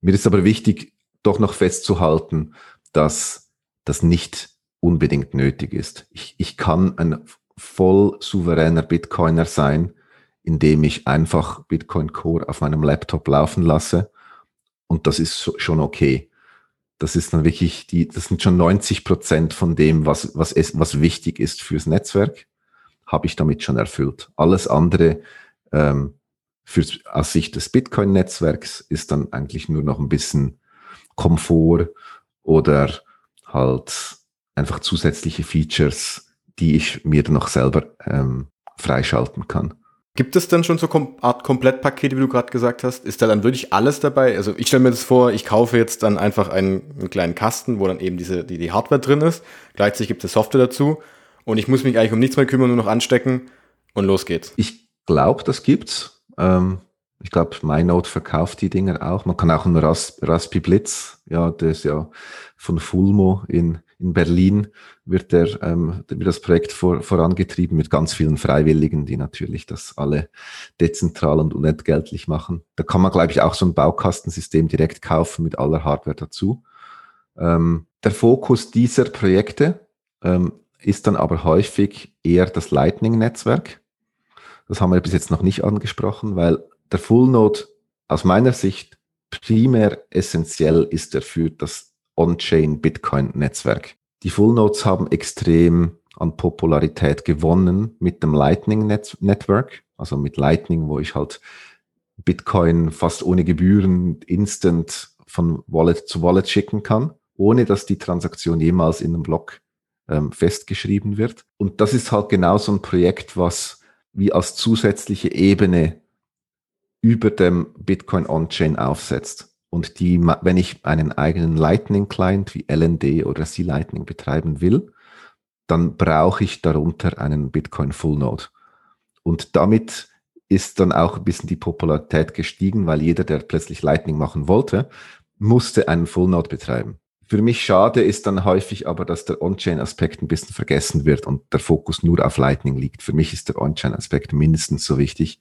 Mir ist aber wichtig, doch noch festzuhalten, dass das nicht unbedingt nötig ist. Ich, ich kann ein voll souveräner Bitcoiner sein, indem ich einfach Bitcoin Core auf meinem Laptop laufen lasse. Und das ist schon okay. Das ist dann wirklich die, das sind schon 90 Prozent von dem, was, was, es, was wichtig ist fürs Netzwerk, habe ich damit schon erfüllt. Alles andere ähm, fürs, aus Sicht des Bitcoin-Netzwerks ist dann eigentlich nur noch ein bisschen Komfort oder halt einfach zusätzliche Features, die ich mir dann noch selber ähm, freischalten kann. Gibt es dann schon so Kom Art Komplettpakete, wie du gerade gesagt hast? Ist da dann wirklich alles dabei? Also ich stelle mir das vor, ich kaufe jetzt dann einfach einen, einen, kleinen Kasten, wo dann eben diese, die, die Hardware drin ist. Gleichzeitig gibt es Software dazu und ich muss mich eigentlich um nichts mehr kümmern, nur noch anstecken und los geht's. Ich glaube, das gibt's. Ähm, ich glaube, MyNote verkauft die Dinger auch. Man kann auch einen Ras Raspi Blitz, ja, der ist ja von Fulmo in, in Berlin, wird, der, ähm, wird das Projekt vor, vorangetrieben mit ganz vielen Freiwilligen, die natürlich das alle dezentral und unentgeltlich machen. Da kann man, glaube ich, auch so ein Baukastensystem direkt kaufen mit aller Hardware dazu. Ähm, der Fokus dieser Projekte ähm, ist dann aber häufig eher das Lightning-Netzwerk. Das haben wir bis jetzt noch nicht angesprochen, weil der Full Node aus meiner Sicht primär essentiell ist er für das On-Chain Bitcoin-Netzwerk. Die Full Nodes haben extrem an Popularität gewonnen mit dem Lightning Network, also mit Lightning, wo ich halt Bitcoin fast ohne Gebühren instant von Wallet zu Wallet schicken kann, ohne dass die Transaktion jemals in einem Block ähm, festgeschrieben wird. Und das ist halt genau so ein Projekt, was wie als zusätzliche Ebene über dem Bitcoin On-Chain aufsetzt. Und die, wenn ich einen eigenen Lightning-Client wie LND oder C-Lightning betreiben will, dann brauche ich darunter einen Bitcoin Full Node. Und damit ist dann auch ein bisschen die Popularität gestiegen, weil jeder, der plötzlich Lightning machen wollte, musste einen Full Node betreiben. Für mich schade ist dann häufig aber, dass der On-Chain-Aspekt ein bisschen vergessen wird und der Fokus nur auf Lightning liegt. Für mich ist der On-Chain-Aspekt mindestens so wichtig.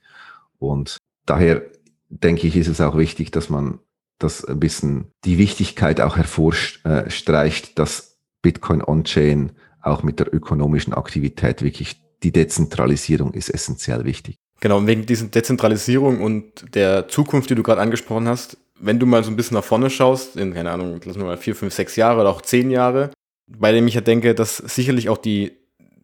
Und daher denke ich, ist es auch wichtig, dass man das ein bisschen die Wichtigkeit auch hervorstreicht, dass Bitcoin On-Chain auch mit der ökonomischen Aktivität wirklich die Dezentralisierung ist essentiell wichtig. Genau, und wegen dieser Dezentralisierung und der Zukunft, die du gerade angesprochen hast, wenn du mal so ein bisschen nach vorne schaust, in, keine Ahnung, lassen wir mal vier, fünf, sechs Jahre oder auch zehn Jahre, bei dem ich ja denke, dass sicherlich auch die,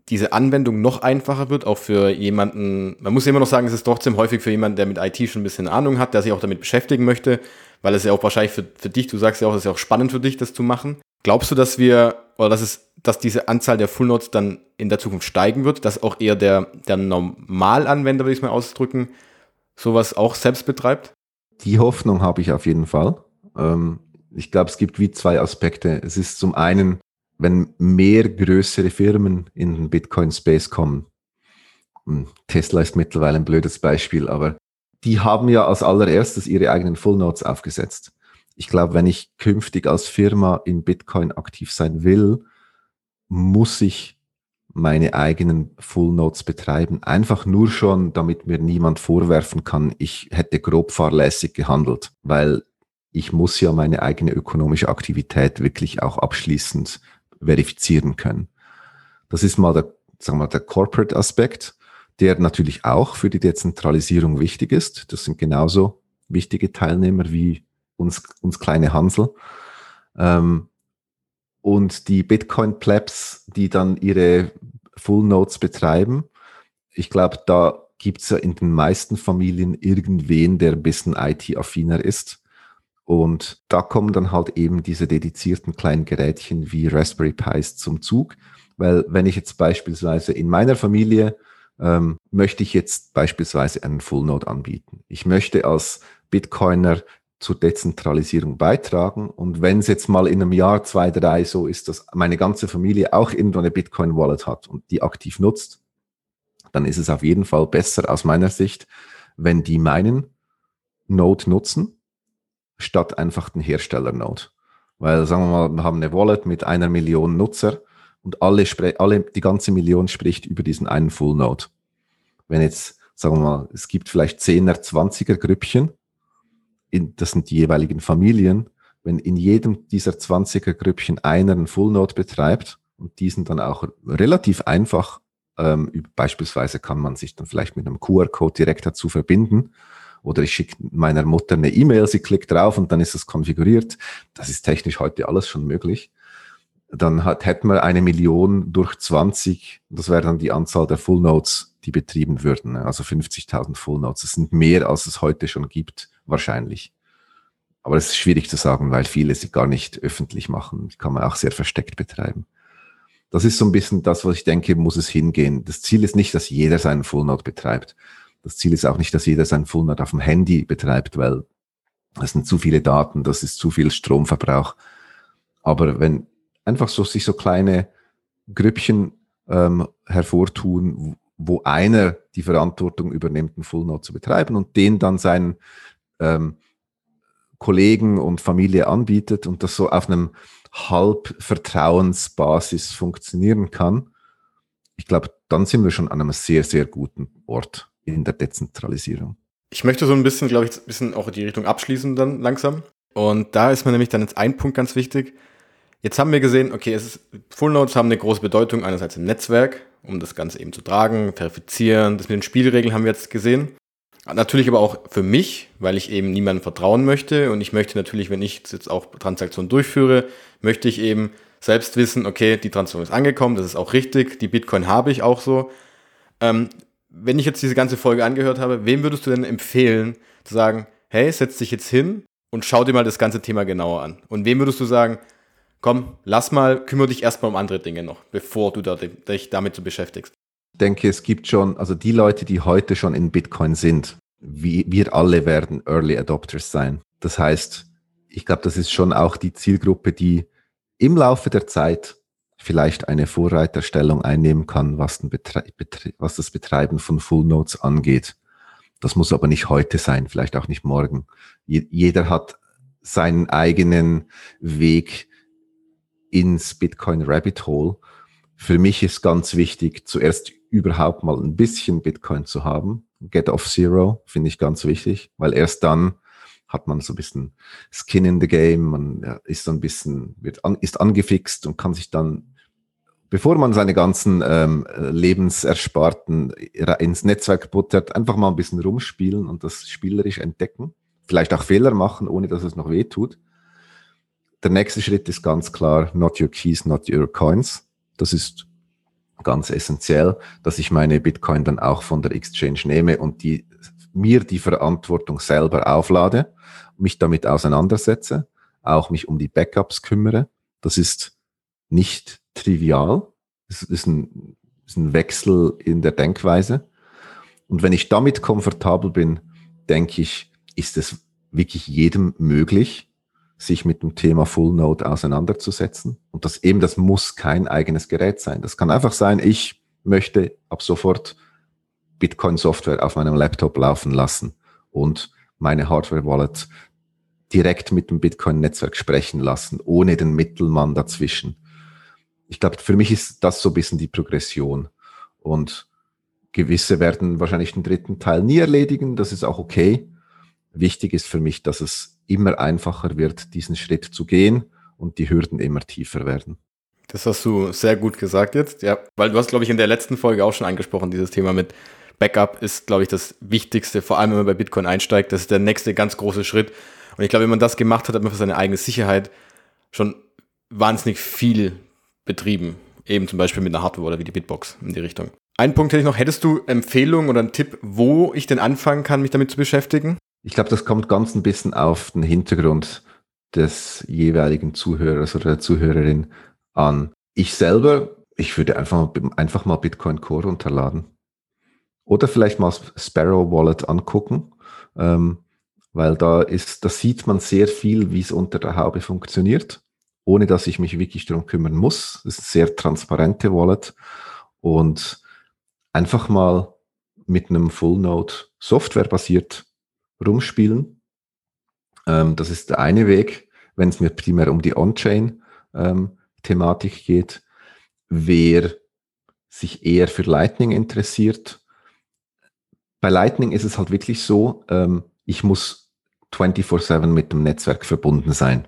diese Anwendung noch einfacher wird, auch für jemanden, man muss immer noch sagen, es ist trotzdem häufig für jemanden, der mit IT schon ein bisschen Ahnung hat, der sich auch damit beschäftigen möchte, weil es ja auch wahrscheinlich für, für dich, du sagst ja auch, es ist ja auch spannend für dich, das zu machen. Glaubst du, dass wir, oder dass es, dass diese Anzahl der Full Nodes dann in der Zukunft steigen wird, dass auch eher der, der Normalanwender, würde ich es mal ausdrücken, sowas auch selbst betreibt? Die Hoffnung habe ich auf jeden Fall. Ähm, ich glaube, es gibt wie zwei Aspekte. Es ist zum einen, wenn mehr größere Firmen in den Bitcoin-Space kommen. Hm, Tesla ist mittlerweile ein blödes Beispiel, aber die haben ja als allererstes ihre eigenen Full Nodes aufgesetzt. Ich glaube, wenn ich künftig als Firma in Bitcoin aktiv sein will, muss ich meine eigenen Full Notes betreiben. Einfach nur schon, damit mir niemand vorwerfen kann, ich hätte grob fahrlässig gehandelt, weil ich muss ja meine eigene ökonomische Aktivität wirklich auch abschließend verifizieren können. Das ist mal der, sagen wir der Corporate Aspekt, der natürlich auch für die Dezentralisierung wichtig ist. Das sind genauso wichtige Teilnehmer wie uns, uns kleine Hansel. Ähm, und die Bitcoin-Plebs, die dann ihre Full Nodes betreiben, ich glaube, da gibt es ja in den meisten Familien irgendwen, der ein bisschen IT-affiner ist. Und da kommen dann halt eben diese dedizierten kleinen Gerätchen wie Raspberry Pis zum Zug. Weil wenn ich jetzt beispielsweise in meiner Familie ähm, möchte ich jetzt beispielsweise einen Full Node anbieten. Ich möchte als Bitcoiner zur Dezentralisierung beitragen. Und wenn es jetzt mal in einem Jahr, zwei, drei so ist, dass meine ganze Familie auch irgendwo eine Bitcoin-Wallet hat und die aktiv nutzt, dann ist es auf jeden Fall besser aus meiner Sicht, wenn die meinen Node nutzen, statt einfach den Hersteller-Node. Weil, sagen wir mal, wir haben eine Wallet mit einer Million Nutzer und alle, alle, die ganze Million spricht über diesen einen Full Node. Wenn jetzt sagen wir mal, es gibt vielleicht 10er, 20er Grüppchen, in, das sind die jeweiligen Familien, wenn in jedem dieser 20er Grüppchen einer einen Full Node betreibt und diesen dann auch relativ einfach, ähm, beispielsweise kann man sich dann vielleicht mit einem QR-Code direkt dazu verbinden oder ich schicke meiner Mutter eine E-Mail, sie klickt drauf und dann ist es konfiguriert. Das ist technisch heute alles schon möglich. Dann hat, hätten wir eine Million durch 20, das wäre dann die Anzahl der Full Nodes, die betrieben würden. Also 50.000 Full Nodes. Das sind mehr, als es heute schon gibt, wahrscheinlich. Aber es ist schwierig zu sagen, weil viele sie gar nicht öffentlich machen. Die kann man auch sehr versteckt betreiben. Das ist so ein bisschen das, was ich denke, muss es hingehen. Das Ziel ist nicht, dass jeder seinen Full Node betreibt. Das Ziel ist auch nicht, dass jeder sein Full Node auf dem Handy betreibt, weil das sind zu viele Daten, das ist zu viel Stromverbrauch. Aber wenn einfach so sich so kleine Grüppchen ähm, hervortun, wo einer die Verantwortung übernimmt, einen Full Node zu betreiben und den dann seinen ähm, Kollegen und Familie anbietet und das so auf einem Halbvertrauensbasis funktionieren kann, ich glaube, dann sind wir schon an einem sehr, sehr guten Ort in der Dezentralisierung. Ich möchte so ein bisschen, glaube ich, ein bisschen auch die Richtung abschließen dann langsam. Und da ist mir nämlich dann jetzt ein Punkt ganz wichtig. Jetzt haben wir gesehen, okay, es ist, Full Nodes haben eine große Bedeutung einerseits im Netzwerk, um das Ganze eben zu tragen, verifizieren. Das mit den Spielregeln haben wir jetzt gesehen. Natürlich aber auch für mich, weil ich eben niemandem vertrauen möchte und ich möchte natürlich, wenn ich jetzt auch Transaktionen durchführe, möchte ich eben selbst wissen, okay, die Transaktion ist angekommen, das ist auch richtig, die Bitcoin habe ich auch so. Ähm, wenn ich jetzt diese ganze Folge angehört habe, wem würdest du denn empfehlen, zu sagen, hey, setz dich jetzt hin und schau dir mal das ganze Thema genauer an? Und wem würdest du sagen, komm, lass mal, kümmere dich erstmal um andere Dinge noch, bevor du da, dich damit so beschäftigst? Ich denke, es gibt schon, also die Leute, die heute schon in Bitcoin sind, wir alle werden Early Adopters sein. Das heißt, ich glaube, das ist schon auch die Zielgruppe, die im Laufe der Zeit vielleicht eine Vorreiterstellung einnehmen kann, was, was das Betreiben von Full Notes angeht. Das muss aber nicht heute sein, vielleicht auch nicht morgen. jeder hat seinen eigenen Weg ins Bitcoin Rabbit Hole. Für mich ist ganz wichtig, zuerst überhaupt mal ein bisschen Bitcoin zu haben. Get off Zero finde ich ganz wichtig, weil erst dann hat man so ein bisschen Skin in the Game, man ist so ein bisschen, wird an, ist angefixt und kann sich dann bevor man seine ganzen ähm, Lebensersparten ins Netzwerk buttert, einfach mal ein bisschen rumspielen und das spielerisch entdecken. Vielleicht auch Fehler machen, ohne dass es noch weh tut. Der nächste Schritt ist ganz klar, not your keys, not your coins. Das ist ganz essentiell, dass ich meine Bitcoin dann auch von der Exchange nehme und die, mir die Verantwortung selber auflade, mich damit auseinandersetze, auch mich um die Backups kümmere. Das ist nicht trivial. Es ist ein, ist ein Wechsel in der Denkweise. Und wenn ich damit komfortabel bin, denke ich, ist es wirklich jedem möglich, sich mit dem Thema Full Node auseinanderzusetzen. Und das eben, das muss kein eigenes Gerät sein. Das kann einfach sein, ich möchte ab sofort Bitcoin Software auf meinem Laptop laufen lassen und meine Hardware Wallet direkt mit dem Bitcoin Netzwerk sprechen lassen, ohne den Mittelmann dazwischen ich glaube, für mich ist das so ein bisschen die Progression. Und gewisse werden wahrscheinlich den dritten Teil nie erledigen. Das ist auch okay. Wichtig ist für mich, dass es immer einfacher wird, diesen Schritt zu gehen und die Hürden immer tiefer werden. Das hast du sehr gut gesagt jetzt, ja, weil du hast, glaube ich, in der letzten Folge auch schon angesprochen, dieses Thema mit Backup ist, glaube ich, das Wichtigste, vor allem wenn man bei Bitcoin einsteigt. Das ist der nächste ganz große Schritt. Und ich glaube, wenn man das gemacht hat, hat man für seine eigene Sicherheit schon wahnsinnig viel betrieben. Eben zum Beispiel mit einer Hardware oder wie die Bitbox in die Richtung. Ein Punkt hätte ich noch. Hättest du Empfehlungen oder einen Tipp, wo ich denn anfangen kann, mich damit zu beschäftigen? Ich glaube, das kommt ganz ein bisschen auf den Hintergrund des jeweiligen Zuhörers oder der Zuhörerin an. Ich selber, ich würde einfach, einfach mal Bitcoin Core runterladen. Oder vielleicht mal Sparrow Wallet angucken, ähm, weil da ist, da sieht man sehr viel, wie es unter der Haube funktioniert ohne dass ich mich wirklich darum kümmern muss. Das ist eine sehr transparente Wallet und einfach mal mit einem Full Node Software basiert rumspielen. Ähm, das ist der eine Weg, wenn es mir primär um die On-Chain ähm, geht. Wer sich eher für Lightning interessiert, bei Lightning ist es halt wirklich so, ähm, ich muss 24-7 mit dem Netzwerk verbunden sein.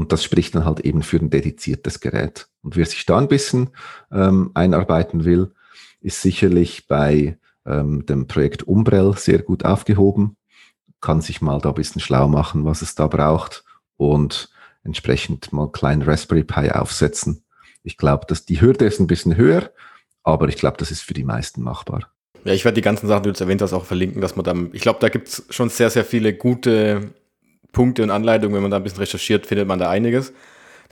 Und das spricht dann halt eben für ein dediziertes Gerät. Und wer sich da ein bisschen ähm, einarbeiten will, ist sicherlich bei ähm, dem Projekt Umbrell sehr gut aufgehoben, kann sich mal da ein bisschen schlau machen, was es da braucht und entsprechend mal kleinen Raspberry Pi aufsetzen. Ich glaube, dass die Hürde ist ein bisschen höher, aber ich glaube, das ist für die meisten machbar. Ja, ich werde die ganzen Sachen, die du jetzt erwähnt hast, auch verlinken, dass man dann, ich glaube, da gibt es schon sehr, sehr viele gute Punkte und Anleitungen. Wenn man da ein bisschen recherchiert, findet man da einiges.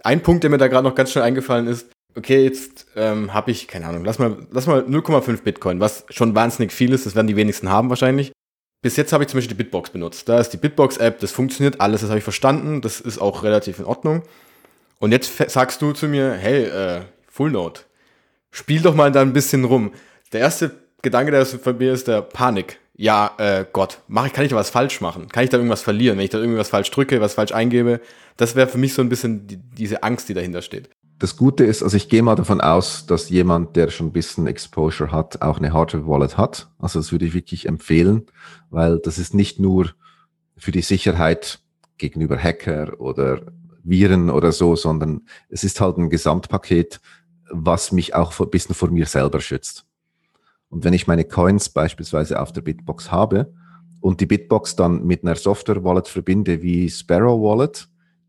Ein Punkt, der mir da gerade noch ganz schnell eingefallen ist, okay, jetzt ähm, habe ich, keine Ahnung, lass mal, lass mal 0,5 Bitcoin, was schon wahnsinnig viel ist, das werden die wenigsten haben wahrscheinlich. Bis jetzt habe ich zum Beispiel die Bitbox benutzt. Da ist die Bitbox-App, das funktioniert alles, das habe ich verstanden, das ist auch relativ in Ordnung. Und jetzt sagst du zu mir, hey, äh, Full Note, spiel doch mal da ein bisschen rum. Der erste Gedanke, der von mir ist, der Panik. Ja, äh, Gott, mach kann ich da was falsch machen? Kann ich da irgendwas verlieren, wenn ich da irgendwas falsch drücke, was falsch eingebe? Das wäre für mich so ein bisschen die, diese Angst, die dahinter steht. Das Gute ist, also ich gehe mal davon aus, dass jemand, der schon ein bisschen Exposure hat, auch eine Hardware-Wallet hat. Also das würde ich wirklich empfehlen, weil das ist nicht nur für die Sicherheit gegenüber Hacker oder Viren oder so, sondern es ist halt ein Gesamtpaket, was mich auch ein bisschen vor mir selber schützt. Und wenn ich meine Coins beispielsweise auf der Bitbox habe und die Bitbox dann mit einer Software-Wallet verbinde wie Sparrow Wallet,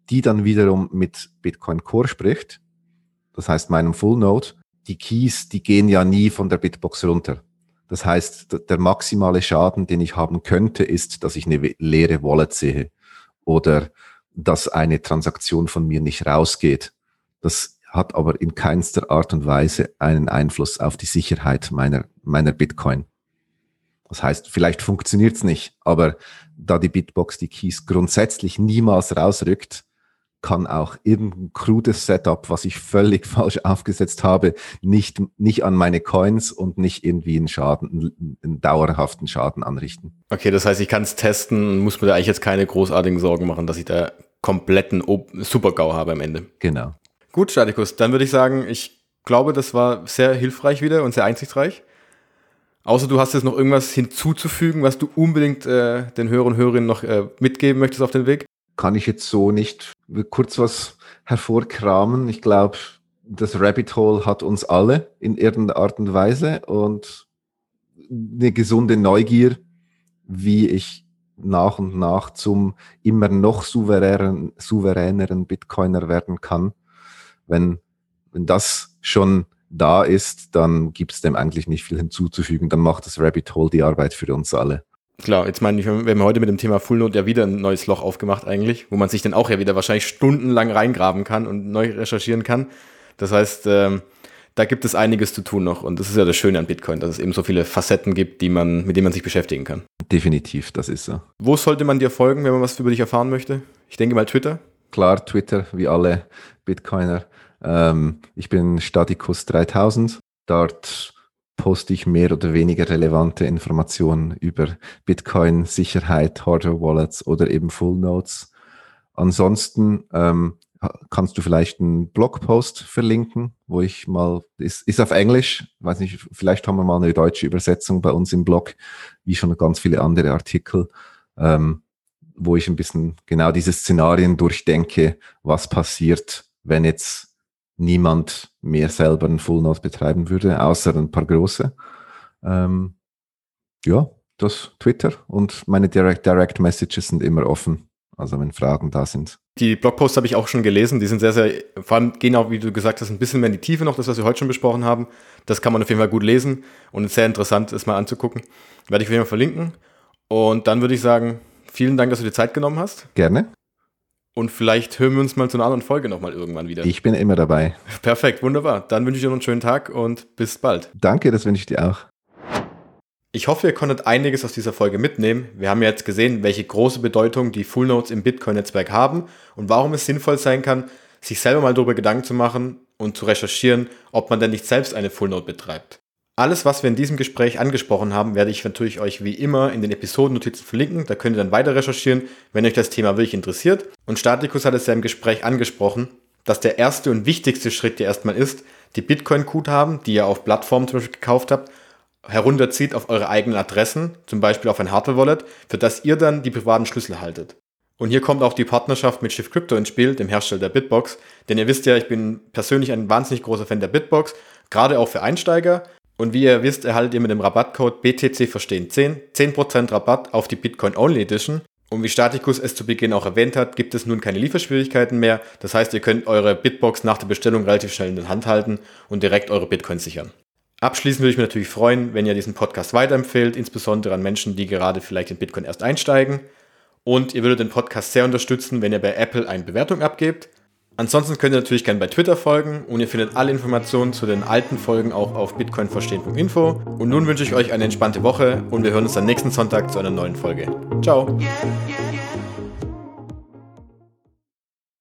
die dann wiederum mit Bitcoin Core spricht, das heißt meinem Full Node, die Keys, die gehen ja nie von der Bitbox runter. Das heißt, der maximale Schaden, den ich haben könnte, ist, dass ich eine leere Wallet sehe oder dass eine Transaktion von mir nicht rausgeht. Das hat aber in keinster Art und Weise einen Einfluss auf die Sicherheit meiner, meiner Bitcoin. Das heißt, vielleicht funktioniert es nicht, aber da die Bitbox die Keys grundsätzlich niemals rausrückt, kann auch irgendein krudes Setup, was ich völlig *laughs* falsch aufgesetzt habe, nicht, nicht an meine Coins und nicht irgendwie einen Schaden, einen, dauerhaften Schaden anrichten. Okay, das heißt, ich kann es testen, muss mir da eigentlich jetzt keine großartigen Sorgen machen, dass ich da kompletten Super-GAU habe am Ende. Genau. Gut, Statikus, dann würde ich sagen, ich glaube, das war sehr hilfreich wieder und sehr einsichtsreich. Außer du hast jetzt noch irgendwas hinzuzufügen, was du unbedingt äh, den Hörern und Hörerinnen noch äh, mitgeben möchtest auf den Weg? Kann ich jetzt so nicht kurz was hervorkramen. Ich glaube, das Rabbit Hole hat uns alle in irgendeiner Art und Weise und eine gesunde Neugier, wie ich nach und nach zum immer noch souveränen, souveräneren Bitcoiner werden kann, wenn, wenn das schon da ist, dann gibt es dem eigentlich nicht viel hinzuzufügen. Dann macht das Rabbit Hole die Arbeit für uns alle. Klar, jetzt meine ich, wir haben heute mit dem Thema Full Note ja wieder ein neues Loch aufgemacht eigentlich, wo man sich dann auch ja wieder wahrscheinlich stundenlang reingraben kann und neu recherchieren kann. Das heißt, ähm, da gibt es einiges zu tun noch und das ist ja das Schöne an Bitcoin, dass es eben so viele Facetten gibt, die man, mit denen man sich beschäftigen kann. Definitiv, das ist so. Wo sollte man dir folgen, wenn man was über dich erfahren möchte? Ich denke mal Twitter. Klar, Twitter, wie alle Bitcoiner. Ähm, ich bin Statikus 3000. Dort poste ich mehr oder weniger relevante Informationen über Bitcoin, Sicherheit, Hardware-Wallets oder eben Full Notes. Ansonsten ähm, kannst du vielleicht einen Blogpost verlinken, wo ich mal, ist, ist auf Englisch, weiß nicht, vielleicht haben wir mal eine deutsche Übersetzung bei uns im Blog, wie schon ganz viele andere Artikel, ähm, wo ich ein bisschen genau diese Szenarien durchdenke, was passiert, wenn jetzt niemand mehr selber einen Full Node betreiben würde, außer ein paar große. Ähm, ja, das Twitter und meine Direct, Direct Messages sind immer offen, also wenn Fragen da sind. Die Blogposts habe ich auch schon gelesen, die sind sehr, sehr, vor allem gehen auch, wie du gesagt hast, ein bisschen mehr in die Tiefe noch, das, was wir heute schon besprochen haben. Das kann man auf jeden Fall gut lesen und sehr interessant ist mal anzugucken. Werde ich auf jeden Fall verlinken. Und dann würde ich sagen, vielen Dank, dass du dir Zeit genommen hast. Gerne. Und vielleicht hören wir uns mal zu einer anderen Folge nochmal irgendwann wieder. Ich bin immer dabei. Perfekt, wunderbar. Dann wünsche ich dir noch einen schönen Tag und bis bald. Danke, das wünsche ich dir auch. Ich hoffe, ihr konntet einiges aus dieser Folge mitnehmen. Wir haben ja jetzt gesehen, welche große Bedeutung die Full Notes im Bitcoin-Netzwerk haben und warum es sinnvoll sein kann, sich selber mal darüber Gedanken zu machen und zu recherchieren, ob man denn nicht selbst eine Full Note betreibt. Alles, was wir in diesem Gespräch angesprochen haben, werde ich natürlich euch wie immer in den Episodennotizen verlinken. Da könnt ihr dann weiter recherchieren, wenn euch das Thema wirklich interessiert. Und Statikus hat es ja im Gespräch angesprochen, dass der erste und wichtigste Schritt ja erstmal ist, die Bitcoin-Guthaben, die ihr auf Plattformen zum Beispiel gekauft habt, herunterzieht auf eure eigenen Adressen, zum Beispiel auf ein Hardware-Wallet, für das ihr dann die privaten Schlüssel haltet. Und hier kommt auch die Partnerschaft mit Shift Crypto ins Spiel, dem Hersteller der Bitbox. Denn ihr wisst ja, ich bin persönlich ein wahnsinnig großer Fan der Bitbox, gerade auch für Einsteiger. Und wie ihr wisst, erhaltet ihr mit dem Rabattcode BTC Verstehen 10 10% Rabatt auf die Bitcoin Only Edition. Und wie Statikus es zu Beginn auch erwähnt hat, gibt es nun keine Lieferschwierigkeiten mehr. Das heißt, ihr könnt eure Bitbox nach der Bestellung relativ schnell in der Hand halten und direkt eure Bitcoins sichern. Abschließend würde ich mich natürlich freuen, wenn ihr diesen Podcast weiterempfehlt, insbesondere an Menschen, die gerade vielleicht in Bitcoin erst einsteigen. Und ihr würdet den Podcast sehr unterstützen, wenn ihr bei Apple eine Bewertung abgebt. Ansonsten könnt ihr natürlich gerne bei Twitter folgen und ihr findet alle Informationen zu den alten Folgen auch auf bitcoinverstehen.info. Und nun wünsche ich euch eine entspannte Woche und wir hören uns dann nächsten Sonntag zu einer neuen Folge. Ciao!